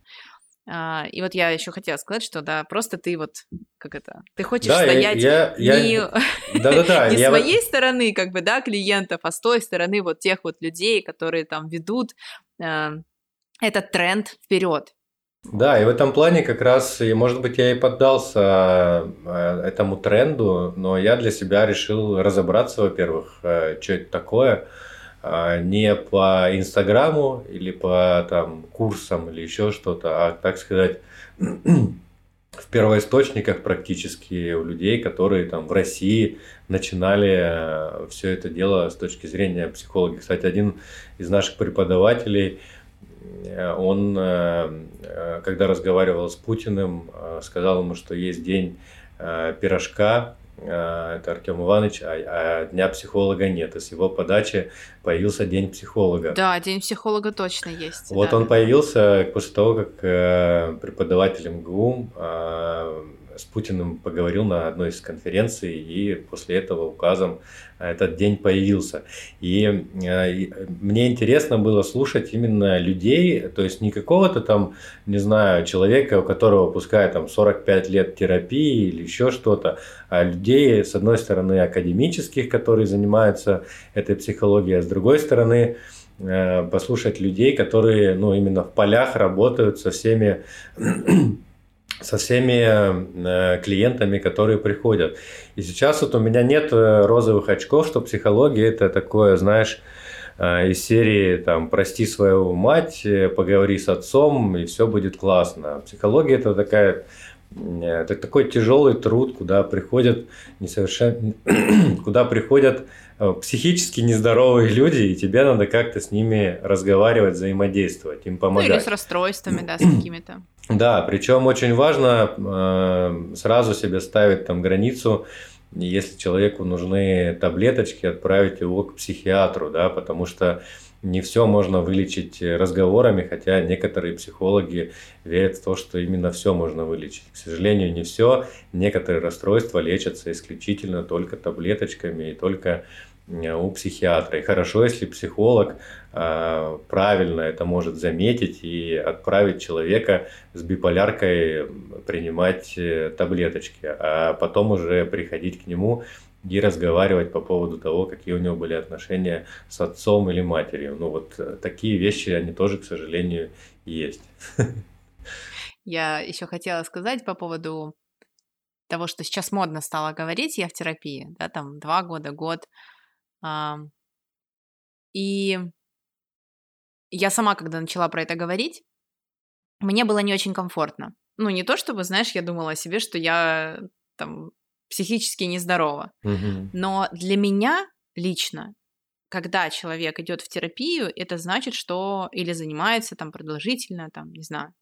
А, и вот я еще хотела сказать, что да, просто ты вот, как это, ты хочешь да, стоять я, я, не, я... Да, да, да, не я... своей стороны, как бы, да, клиентов, а с той стороны вот тех вот людей, которые там ведут э, этот тренд вперед. Да, и в этом плане как раз, и, может быть, я и поддался э, этому тренду, но я для себя решил разобраться, во-первых, э, что это такое, а, не по Инстаграму или по там, курсам или еще что-то, а, так сказать, в первоисточниках практически у людей, которые там в России начинали э, все это дело с точки зрения психологии. Кстати, один из наших преподавателей – Э, он, э, э, когда разговаривал с Путиным, сказал ему, что есть день пирожка, это Артем Иванович, а, а дня психолога нет. И с его подачи появился день психолога. Да, день психолога точно есть. Вот да. он появился после того, как преподаватель МГУ с Путиным поговорил на одной из конференций, и после этого указом этот день появился. И, э, мне интересно было слушать именно людей, то есть не какого-то там, не знаю, человека, у которого пускай там 45 лет терапии или еще что-то, а людей, с одной стороны, академических, которые занимаются этой психологией, а с другой стороны, э, послушать людей, которые ну, именно в полях работают со всеми со всеми э, клиентами, которые приходят. И сейчас вот у меня нет э, розовых очков, что психология это такое, знаешь, э, из серии там «Прости свою мать, поговори с отцом, и все будет классно». Психология – это такая это такой тяжелый труд, куда приходят несовершен... куда приходят психически нездоровые люди, и тебе надо как-то с ними разговаривать, взаимодействовать, им помогать. Ну или с расстройствами, да, с какими-то. Да, причем очень важно э, сразу себе ставить там границу, если человеку нужны таблеточки, отправить его к психиатру, да, потому что не все можно вылечить разговорами, хотя некоторые психологи верят в то, что именно все можно вылечить. К сожалению, не все. Некоторые расстройства лечатся исключительно только таблеточками и только у психиатра. И хорошо, если психолог э, правильно это может заметить и отправить человека с биполяркой принимать э, таблеточки, а потом уже приходить к нему и разговаривать по поводу того, какие у него были отношения с отцом или матерью. Ну вот э, такие вещи, они тоже, к сожалению, есть. Я еще хотела сказать по поводу того, что сейчас модно стало говорить, я в терапии, да, там два года, год. И я сама, когда начала про это говорить, мне было не очень комфортно. Ну, не то чтобы, знаешь, я думала о себе, что я там психически нездорова. Угу. Но для меня лично, когда человек идет в терапию, это значит, что или занимается там продолжительно, там, не знаю.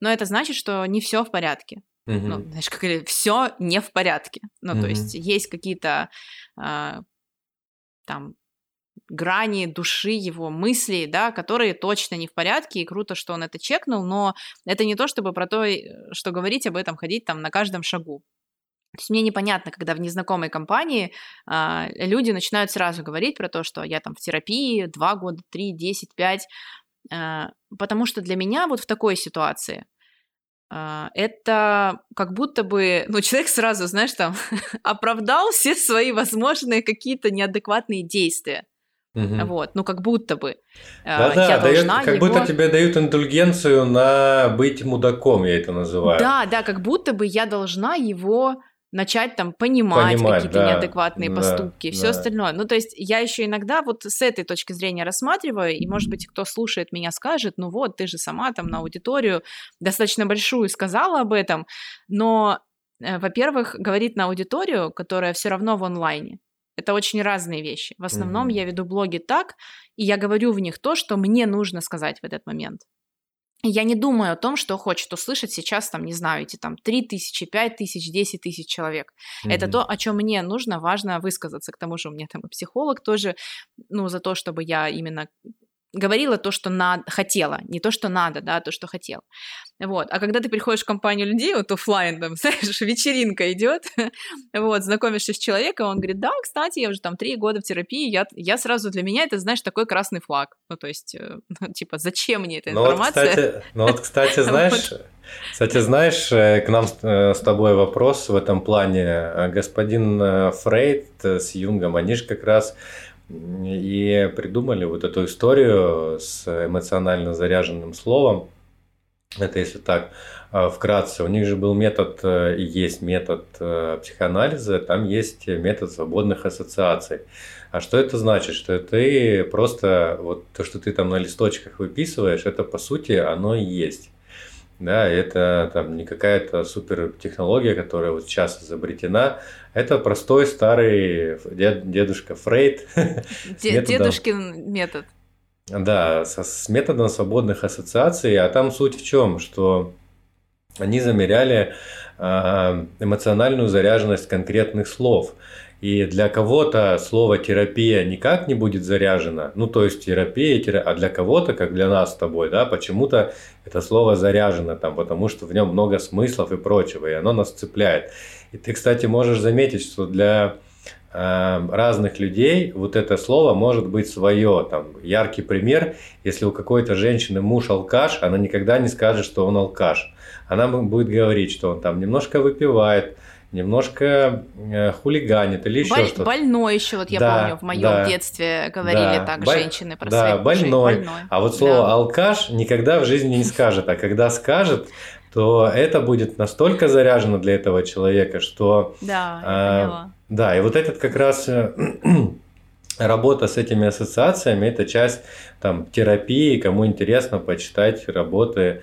Но это значит, что не все в порядке. Угу. Ну, знаешь, как все не в порядке. Ну, угу. то есть есть какие-то э, там грани души его мыслей, да, которые точно не в порядке, и круто, что он это чекнул, но это не то, чтобы про то, э, что говорить об этом, ходить там на каждом шагу. То есть мне непонятно, когда в незнакомой компании а, люди начинают сразу говорить про то, что я там в терапии 2 года, 3, 10, 5, а, потому что для меня вот в такой ситуации а, это как будто бы, ну, человек сразу, знаешь, там, оправдал все свои возможные какие-то неадекватные действия. Угу. Вот, ну как будто бы. Да, да, я дает, как его... будто тебе дают индульгенцию на быть мудаком, я это называю. Да, да, как будто бы я должна его начать там понимать, понимать какие-то да, неадекватные да, поступки и все да. остальное. Ну, то есть я еще иногда вот с этой точки зрения рассматриваю, и, может быть, кто слушает меня, скажет, ну вот, ты же сама там на аудиторию достаточно большую сказала об этом, но, э, во-первых, говорит на аудиторию, которая все равно в онлайне. Это очень разные вещи. В основном mm-hmm. я веду блоги так, и я говорю в них то, что мне нужно сказать в этот момент я не думаю о том, что хочет услышать сейчас, там, не знаю, эти там 3 тысячи, 5 тысяч, 10 тысяч человек. Mm-hmm. Это то, о чем мне нужно, важно высказаться. К тому же у меня там и психолог тоже, ну, за то, чтобы я именно говорила то, что надо, хотела, не то, что надо, да, а то, что хотела. Вот. А когда ты приходишь в компанию людей, вот офлайн, там, знаешь, вечеринка идет, вот, знакомишься с человеком, он говорит, да, кстати, я уже там три года в терапии, я, я сразу для меня это, знаешь, такой красный флаг. Ну, то есть, э, ну, типа, зачем мне эта информация? Ну, вот, кстати, ну, вот, кстати знаешь, кстати, знаешь, э, к нам э, с тобой вопрос в этом плане. Господин Фрейд с Юнгом, они же как раз и придумали вот эту историю с эмоционально заряженным словом. Это если так а, вкратце. У них же был метод э, и есть метод э, психоанализа, там есть метод свободных ассоциаций. А что это значит? Что ты просто, вот то, что ты там на листочках выписываешь, это по сути оно и есть. Да, это там не какая-то супер технология, которая вот сейчас изобретена. Это простой старый дед, дедушка Фрейд. Дедушкин метод. Да, с, с методом свободных ассоциаций. А там суть в чем, что они замеряли э, эмоциональную заряженность конкретных слов. И для кого-то слово терапия никак не будет заряжено, ну то есть терапия, терапия а для кого-то, как для нас с тобой, да, почему-то это слово заряжено там, потому что в нем много смыслов и прочего, и оно нас цепляет. И ты, кстати, можешь заметить, что для э, разных людей вот это слово может быть свое. Там, яркий пример, если у какой-то женщины муж алкаш, она никогда не скажет, что он алкаш. Она будет говорить, что он там немножко выпивает, немножко э, хулиганит или еще Боль, что-то. Больной еще, вот я да, помню, в моем да, детстве говорили да, так Боль, женщины про да, своих больной. больной. А вот слово да. алкаш никогда в жизни не скажет, а когда скажет, то это будет настолько заряжено для этого человека, что... Да, я а, поняла. Да, и вот этот как раз э, работа с этими ассоциациями, это часть там терапии, кому интересно почитать работы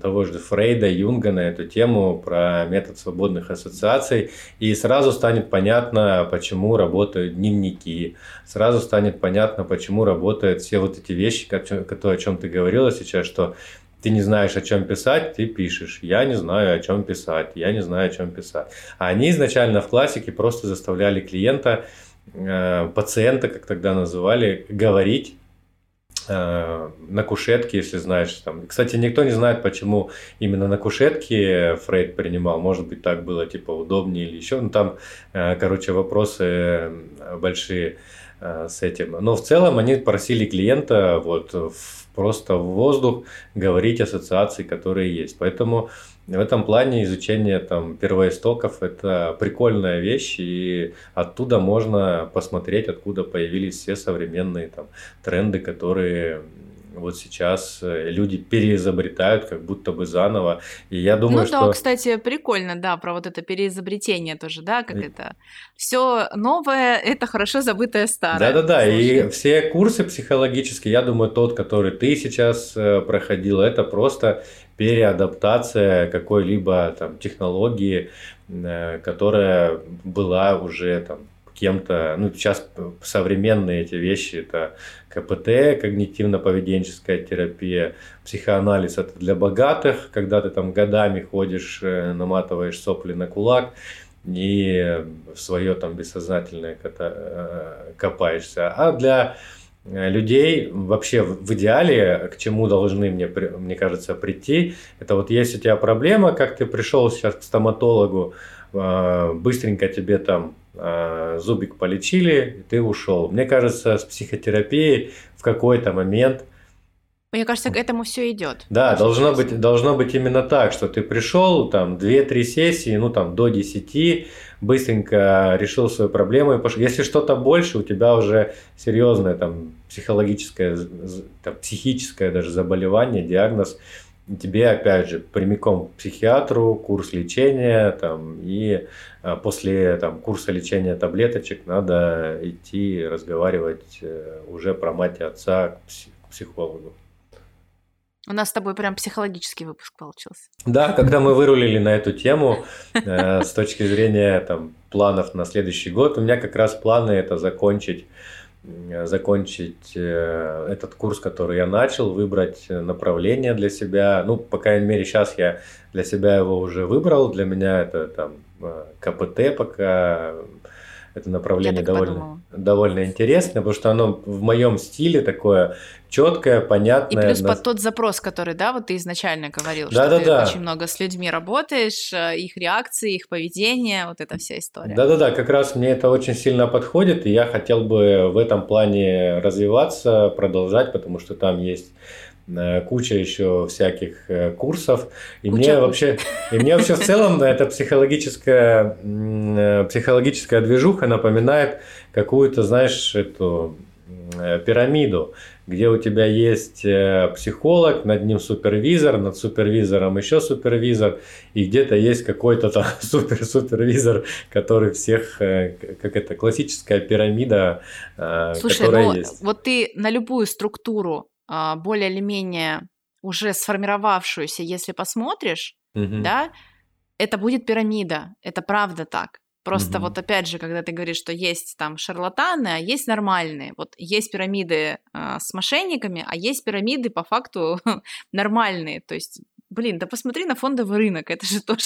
того же Фрейда, Юнга на эту тему, про метод свободных ассоциаций, и сразу станет понятно, почему работают дневники, сразу станет понятно, почему работают все вот эти вещи, которые, о чем ты говорила сейчас, что ты не знаешь, о чем писать, ты пишешь. Я не знаю, о чем писать. Я не знаю, о чем писать. А они изначально в классике просто заставляли клиента, э, пациента, как тогда называли, говорить на кушетке, если знаешь. Там. Кстати, никто не знает, почему именно на кушетке Фрейд принимал. Может быть, так было типа удобнее или еще. Ну, там, э, короче, вопросы э, большие с этим. Но в целом они просили клиента вот просто в воздух говорить ассоциации, которые есть. Поэтому в этом плане изучение там, первоистоков – это прикольная вещь, и оттуда можно посмотреть, откуда появились все современные там, тренды, которые вот сейчас э, люди переизобретают как будто бы заново. И я думаю, ну, что... Ну да, кстати, прикольно, да, про вот это переизобретение тоже, да, как и... это... Все новое – это хорошо забытое старое. Да-да-да, и все курсы психологические, я думаю, тот, который ты сейчас э, проходил, это просто переадаптация какой-либо там технологии, э, которая была уже там кем-то, ну, сейчас современные эти вещи, это КПТ, когнитивно-поведенческая терапия, психоанализ это для богатых, когда ты там годами ходишь, э, наматываешь сопли на кулак и в свое там бессознательное э, копаешься. А для Э, людей вообще в идеале, к чему должны, мне, мне кажется, прийти, это вот есть у тебя проблема, как ты пришел сейчас к стоматологу, э, быстренько тебе там зубик полечили, и ты ушел. Мне кажется, с психотерапией в какой-то момент – мне кажется, к этому все идет. Да, должно быть, должно быть именно так, что ты пришел, там, 2-3 сессии, ну, там, до 10, быстренько решил свою проблему и пошел. Если что-то больше, у тебя уже серьезное, там, психологическое, там, психическое даже заболевание, диагноз, тебе, опять же, прямиком к психиатру, курс лечения, там, и а, после там, курса лечения таблеточек надо идти разговаривать э, уже про мать и отца к психологу. У нас с тобой прям психологический выпуск получился. Да, когда мы вырулили на эту тему э, с точки зрения там, планов на следующий год, у меня как раз планы это закончить закончить э, этот курс, который я начал, выбрать направление для себя. Ну, по крайней мере, сейчас я для себя его уже выбрал. Для меня это там э, КПТ пока это направление довольно, довольно интересное, потому что оно в моем стиле такое четкое, понятное. И плюс под тот запрос, который, да, вот ты изначально говорил, да, что да, ты да. очень много с людьми работаешь, э, их реакции, их поведение, вот эта вся история. Да-да-да, как раз мне это очень сильно подходит, и я хотел бы в этом плане развиваться, продолжать, потому что там есть куча еще всяких э, курсов. И куча мне вообще, и мне вообще в целом эта психологическая, э, психологическая движуха напоминает какую-то, знаешь, эту пирамиду, где у тебя есть психолог, над ним супервизор, над супервизором еще супервизор, и где-то есть какой-то там супер-супервизор, который всех, как это, классическая пирамида, Слушай, которая ну, есть. вот ты на любую структуру более или менее уже сформировавшуюся, если посмотришь, угу. да, это будет пирамида, это правда так. Просто угу. вот опять же, когда ты говоришь, что есть там шарлатаны, а есть нормальные. Вот есть пирамиды э, с мошенниками, а есть пирамиды по факту нормальные. То есть, блин, да посмотри на фондовый рынок, это же тоже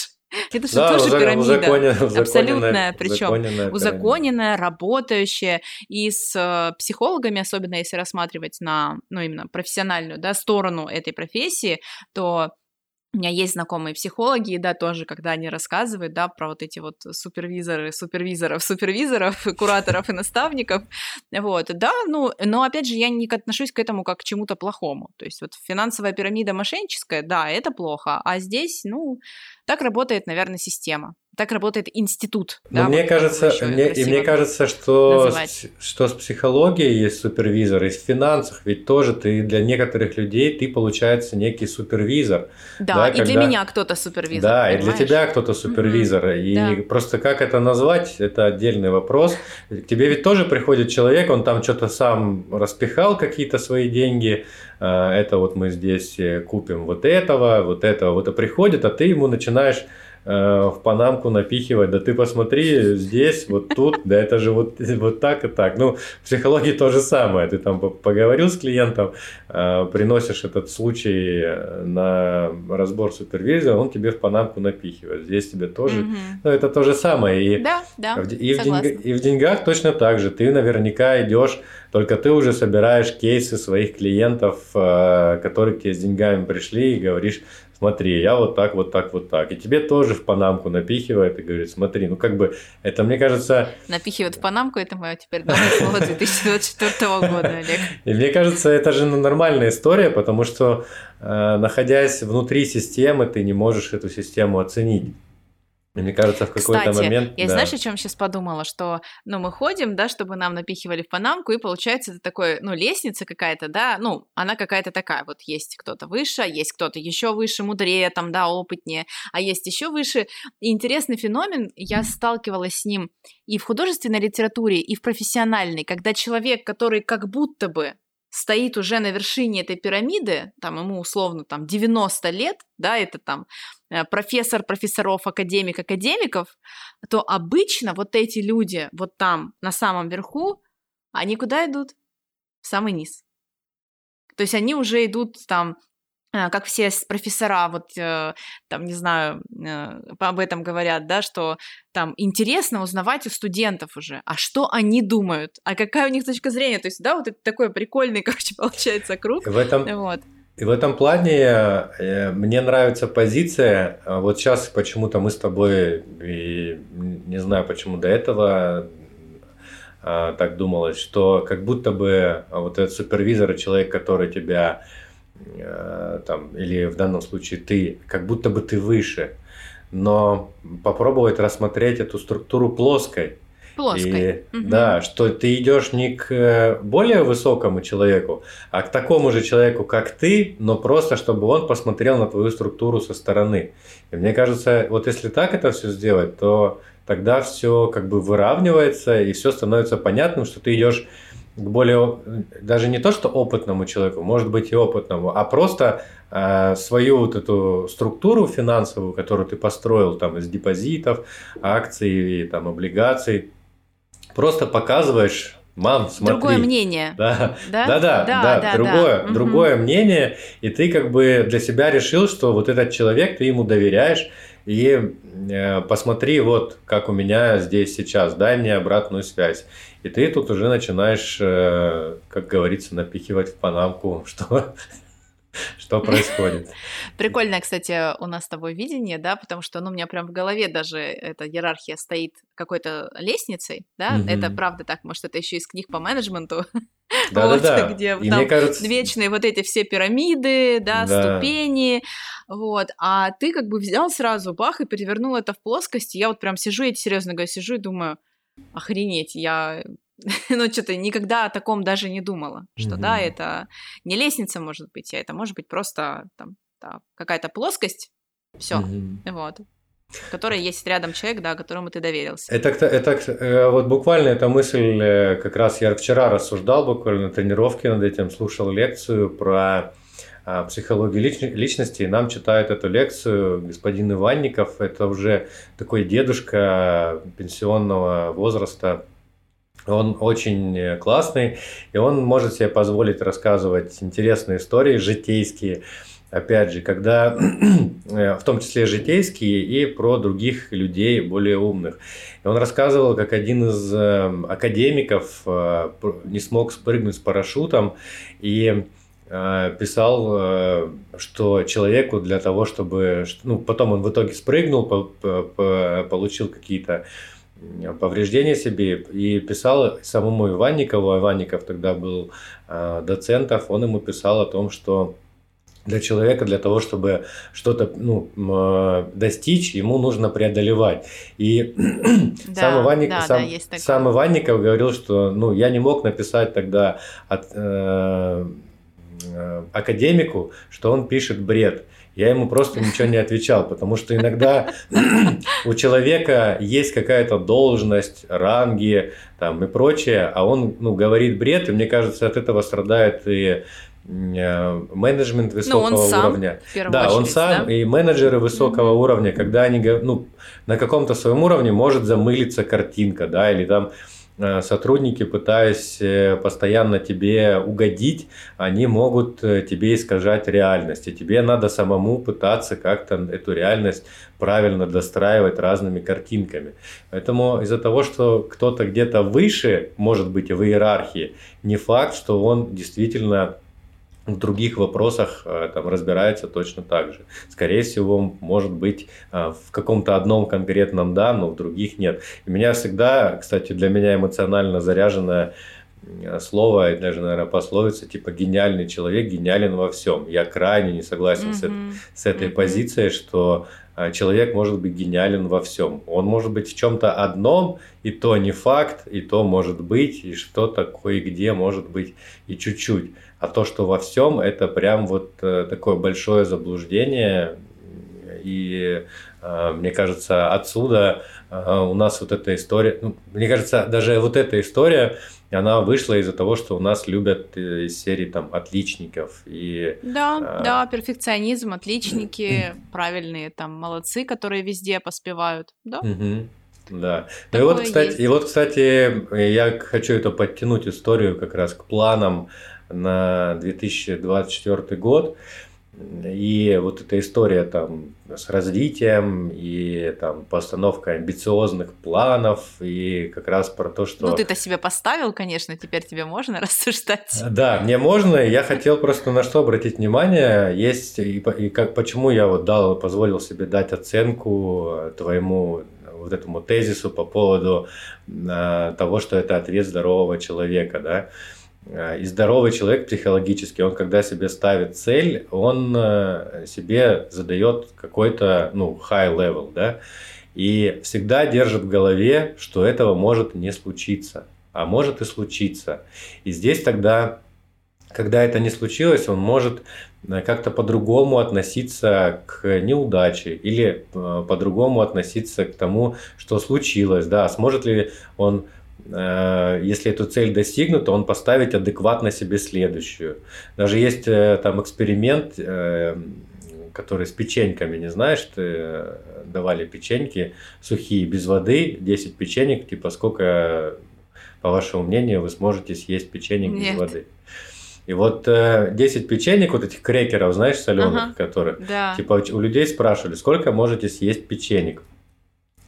это же да, тоже узак, пирамида. Узаконенная, абсолютная, причем узаконенная, узаконенная работающая. И с э, психологами, особенно если рассматривать на, ну, именно профессиональную, да, сторону этой профессии, то у меня есть знакомые психологи, да, тоже, когда они рассказывают, да, про вот эти вот супервизоры, супервизоров, супервизоров, кураторов и наставников, вот, да, ну, но опять же, я не отношусь к этому как к чему-то плохому, то есть вот финансовая пирамида мошенническая, да, это плохо, а здесь, ну, так работает, наверное, система. Так работает институт. Но да, мне кажется, мне, и мне кажется, что с, что с психологией есть супервизор, и с финансах ведь тоже ты для некоторых людей ты получается некий супервизор. Да, да и когда... для меня кто-то супервизор. Да, понимаешь? и для тебя кто-то супервизор. Mm-hmm. И да. просто как это назвать, это отдельный вопрос. К тебе ведь тоже приходит человек, он там что-то сам распихал какие-то свои деньги. А, это вот мы здесь э, купим вот этого, вот этого, вот это приходит, а ты ему начинаешь в панамку напихивать, да ты посмотри здесь, вот тут, да это же вот, вот так и так. Ну, в психологии то же самое. Ты там поговорил с клиентом, э, приносишь этот случай э, на разбор супервизора, он тебе в панамку напихивает. Здесь тебе тоже. Угу. Ну, это то же самое. И, да, да, и, в деньгах, и в деньгах точно так же. Ты наверняка идешь, только ты уже собираешь кейсы своих клиентов, которые к тебе с деньгами пришли, и говоришь, смотри, я вот так, вот так, вот так. И тебе тоже в панамку напихивает и говорит, смотри, ну как бы это, мне кажется... Напихивает в панамку, это мое теперь новое слово 2024 года, Олег. И мне кажется, это же нормальная история, потому что э, находясь внутри системы, ты не можешь эту систему оценить. Мне кажется, в какой-то Кстати, момент... я да. знаешь, о чем сейчас подумала? Что, ну, мы ходим, да, чтобы нам напихивали в панамку, и получается это такое, ну, лестница какая-то, да, ну, она какая-то такая, вот есть кто-то выше, есть кто-то еще выше, мудрее, там, да, опытнее, а есть еще выше. И интересный феномен, я сталкивалась с ним и в художественной литературе, и в профессиональной, когда человек, который как будто бы стоит уже на вершине этой пирамиды, там ему условно там 90 лет, да, это там профессор профессоров, академик академиков, то обычно вот эти люди вот там на самом верху, они куда идут? В самый низ. То есть они уже идут там а, как все профессора, вот э, там, не знаю, э, об этом говорят, да, что там интересно узнавать у студентов уже, а что они думают, а какая у них точка зрения, то есть, да, вот это такой прикольный, короче, получается круг. В этом, вот. И в этом плане э, мне нравится позиция, а вот сейчас почему-то мы с тобой, и не знаю почему до этого а, так думалось, что как будто бы вот этот супервизор, человек, который тебя Э, там, или в данном случае ты, как будто бы ты выше, но попробовать рассмотреть эту структуру плоской. Плоской. И, угу. Да, что ты идешь не к более высокому человеку, а к такому же человеку, как ты, но просто чтобы он посмотрел на твою структуру со стороны. И мне кажется, вот если так это все сделать, то тогда все как бы выравнивается и все становится понятным, что ты идешь к более, даже не то, что опытному человеку, может быть и опытному, а просто э, свою вот эту структуру финансовую, которую ты построил там из депозитов, акций, и, там облигаций, просто показываешь Мам, смотри. Другое мнение. Да, да, да, да, да, да, да другое, да. другое угу. мнение, и ты как бы для себя решил, что вот этот человек, ты ему доверяешь, и э, посмотри, вот как у меня здесь сейчас, дай мне обратную связь. И ты тут уже начинаешь, э, как говорится, напихивать в панамку, что что происходит. Прикольное, кстати, у нас с тобой видение, да, потому что, ну, у меня прям в голове даже эта иерархия стоит какой-то лестницей, да, mm-hmm. это правда так, может, это еще из книг по менеджменту, да, вот, да, да. где И там кажется... вечные вот эти все пирамиды, да, да, ступени, вот, а ты как бы взял сразу, бах, и перевернул это в плоскость, и я вот прям сижу, я серьезно говорю, сижу и думаю, охренеть, я ну, что-то никогда о таком даже не думала, что, mm-hmm. да, это не лестница может быть, а это может быть просто там да, какая-то плоскость, все, mm-hmm. вот, которая есть рядом человек, да, которому ты доверился. Это, это э, вот буквально эта мысль, э, как раз я вчера рассуждал буквально на тренировке над этим, слушал лекцию про а, психологию личности. Нам читает эту лекцию господин Иванников. Это уже такой дедушка пенсионного возраста. Он очень классный, и он может себе позволить рассказывать интересные истории, житейские. Опять же, когда, в том числе житейские и про других людей более умных. И он рассказывал, как один из эм, академиков э, не смог спрыгнуть с парашютом, и Э, писал, э, что человеку для того, чтобы... Ну, потом он в итоге спрыгнул, получил какие-то повреждения себе и писал самому Иванникову, Иванников тогда был э, доцентов, он ему писал о том, что для человека, для того, чтобы что-то ну, э, достичь, ему нужно преодолевать. И да, сам, Иванник, да, сам, да, сам Иванников говорил, что ну, я не мог написать тогда от, э, э, академику, что он пишет бред. Я ему просто ничего не отвечал, потому что иногда у человека есть какая-то должность, ранги там, и прочее, а он ну, говорит бред, и мне кажется, от этого страдает и Э, менеджмент высокого ну, он сам, уровня. Да, очередь, он сам да? и менеджеры высокого mm-hmm. уровня, когда они ну, на каком-то своем уровне может замылиться картинка, да, или там сотрудники, пытаясь э, постоянно тебе угодить, они могут тебе искажать реальность. И тебе надо самому пытаться как-то эту реальность правильно достраивать разными картинками. Поэтому из-за того, что кто-то где-то выше, может быть, в иерархии, не факт, что он действительно в других вопросах э, там разбирается точно так же. Скорее всего, может быть, э, в каком-то одном конкретном да, но в других нет. И меня всегда, кстати, для меня эмоционально заряженное э, слово, и даже, наверное, пословица, типа «гениальный человек гениален во всем». Я крайне не согласен mm-hmm. с, с этой mm-hmm. позицией, что человек может быть гениален во всем. Он может быть в чем-то одном, и то не факт, и то может быть, и что-то кое-где может быть и чуть-чуть. А то, что во всем, это прям вот э, такое большое заблуждение. И э, мне кажется, отсюда э, у нас вот эта история, ну, мне кажется, даже вот эта история, она вышла из-за того, что у нас любят из серии там отличников и да, э... да, перфекционизм, отличники, правильные там молодцы, которые везде поспевают, да. Угу. Да. Ну и вот, кстати, и вот, кстати, я хочу это подтянуть историю как раз к планам на 2024 год. И вот эта история там с развитием и там постановкой амбициозных планов и как раз про то, что... Ну ты-то себе поставил, конечно, теперь тебе можно рассуждать. Да, мне можно. Я хотел просто на что обратить внимание. Есть и, и как почему я вот дал, позволил себе дать оценку твоему вот этому тезису по поводу э, того, что это ответ здорового человека, да. Э, и здоровый человек психологически, он когда себе ставит цель, он э, себе задает какой-то, ну, high level, да, и всегда держит в голове, что этого может не случиться, а может и случиться. И здесь тогда, когда это не случилось, он может э, как-то по-другому относиться к неудаче или по-другому относиться к тому, что случилось, да, сможет ли он Э, если эту цель достигнута, он поставить адекватно себе следующую. Даже есть э, там эксперимент, э, который с печеньками, не знаешь, ты давали печеньки сухие, без воды, 10 печенек, типа сколько, по вашему мнению, вы сможете съесть печенек Нет. без воды. И вот э, 10 печенек, вот этих крекеров, знаешь, соленых, ага, которые, да. типа у людей спрашивали, сколько можете съесть печенек.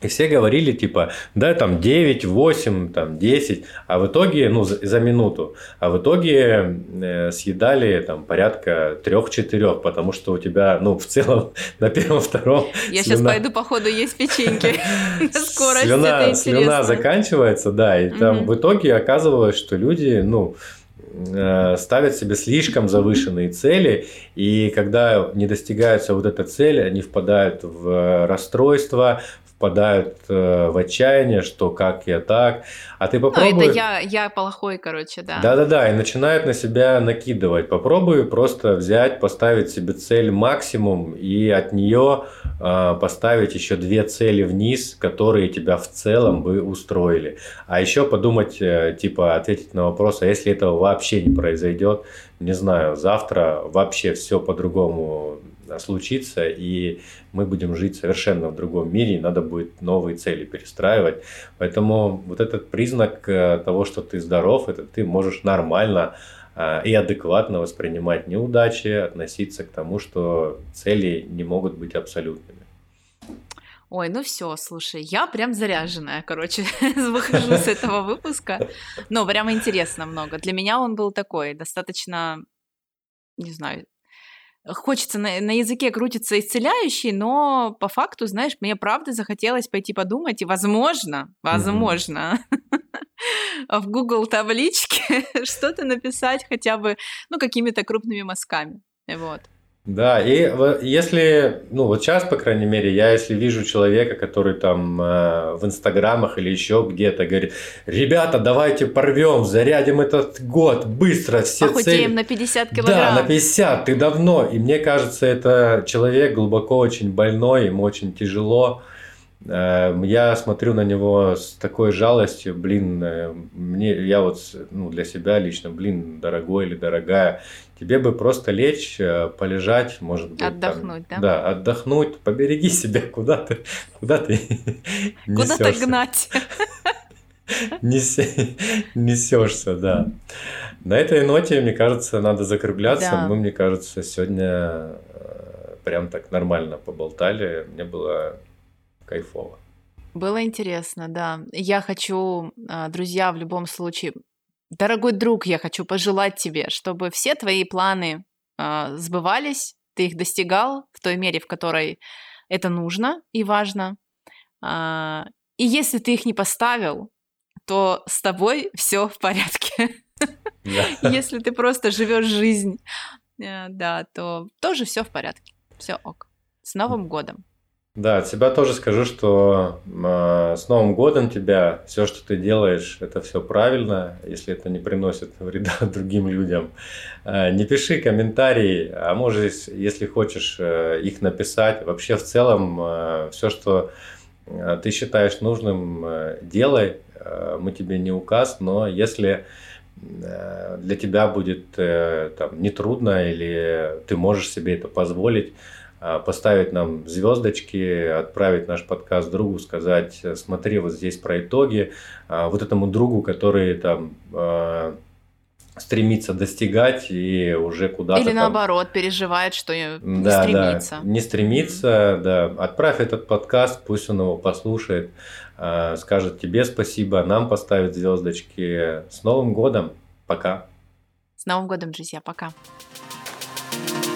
И все говорили, типа, да, там 9, 8, там 10, а в итоге, ну, за, за минуту, а в итоге э, съедали там порядка 3-4, потому что у тебя, ну, в целом на первом-втором... Я слюна... сейчас пойду, походу, есть печеньки. Скорость, слюна, слюна заканчивается, да, и там в итоге оказывалось, что люди, ну, э, ставят себе слишком завышенные цели, и когда не достигается вот эта цель, они впадают в расстройство, впадают э, в отчаяние, что как я так, а ты попробуй... Ну, это я, я плохой, короче, да. Да-да-да, и начинают на себя накидывать. Попробуй просто взять, поставить себе цель максимум и от нее э, поставить еще две цели вниз, которые тебя в целом бы устроили. А еще подумать, э, типа, ответить на вопрос, а если этого вообще не произойдет, не знаю, завтра вообще все по-другому случится, и мы будем жить совершенно в другом мире, и надо будет новые цели перестраивать. Поэтому вот этот признак э, того, что ты здоров, это ты можешь нормально э, и адекватно воспринимать неудачи, относиться к тому, что цели не могут быть абсолютными. Ой, ну все, слушай, я прям заряженная, короче, выхожу с этого выпуска. Но прямо интересно много. Для меня он был такой, достаточно, не знаю, хочется на, на языке крутиться исцеляющий, но по факту, знаешь, мне правда захотелось пойти подумать, и возможно, возможно, в Google табличке что-то написать хотя бы, ну, какими-то крупными мазками. Вот. Да, и если, ну вот сейчас, по крайней мере, я если вижу человека, который там э, в инстаграмах или еще где-то говорит, ребята, давайте порвем, зарядим этот год, быстро, все Похудеем цели. на 50 килограмм. Да, на 50, ты давно. И мне кажется, это человек глубоко очень больной, ему очень тяжело. Э, я смотрю на него с такой жалостью, блин, э, мне, я вот ну, для себя лично, блин, дорогой или дорогая, тебе бы просто лечь, э, полежать, может быть. Отдохнуть, там, да? Да, отдохнуть, побереги себя, куда ты, куда ты Куда-то гнать. Несешься, да. На этой ноте, мне кажется, надо закругляться. Да. Мы, мне кажется, сегодня прям так нормально поболтали. Мне было кайфово. Было интересно, да. Я хочу, а, друзья, в любом случае, дорогой друг, я хочу пожелать тебе, чтобы все твои планы э, сбывались, ты их достигал в той мере, в которой это нужно и важно. Э, и если ты их не поставил, то с тобой все в порядке. Если ты просто живешь жизнь, э, да, то тоже все в порядке. Все ок. С Новым годом! Да, от себя тоже скажу, что э, с Новым годом тебя, все, что ты делаешь, это все правильно, если это не приносит вреда другим людям. Э, не пиши комментарии, а можешь, если хочешь э, их написать. Вообще в целом э, все, что э, ты считаешь нужным, э, делай. Э, мы тебе не указ, но если э, для тебя будет э, там, нетрудно или ты можешь себе это позволить, а, поставить нам звездочки, отправить наш подкаст другу, сказать, смотри, вот здесь про итоги, а, вот этому другу, который там а, стремится достигать и уже куда-то Или там... наоборот, переживает, что не да, стремится. Да, не стремится, да. Отправь этот подкаст, пусть он его послушает, скажет тебе спасибо, нам поставит звездочки. С Новым годом! Пока! С Новым годом, друзья! Пока! thank you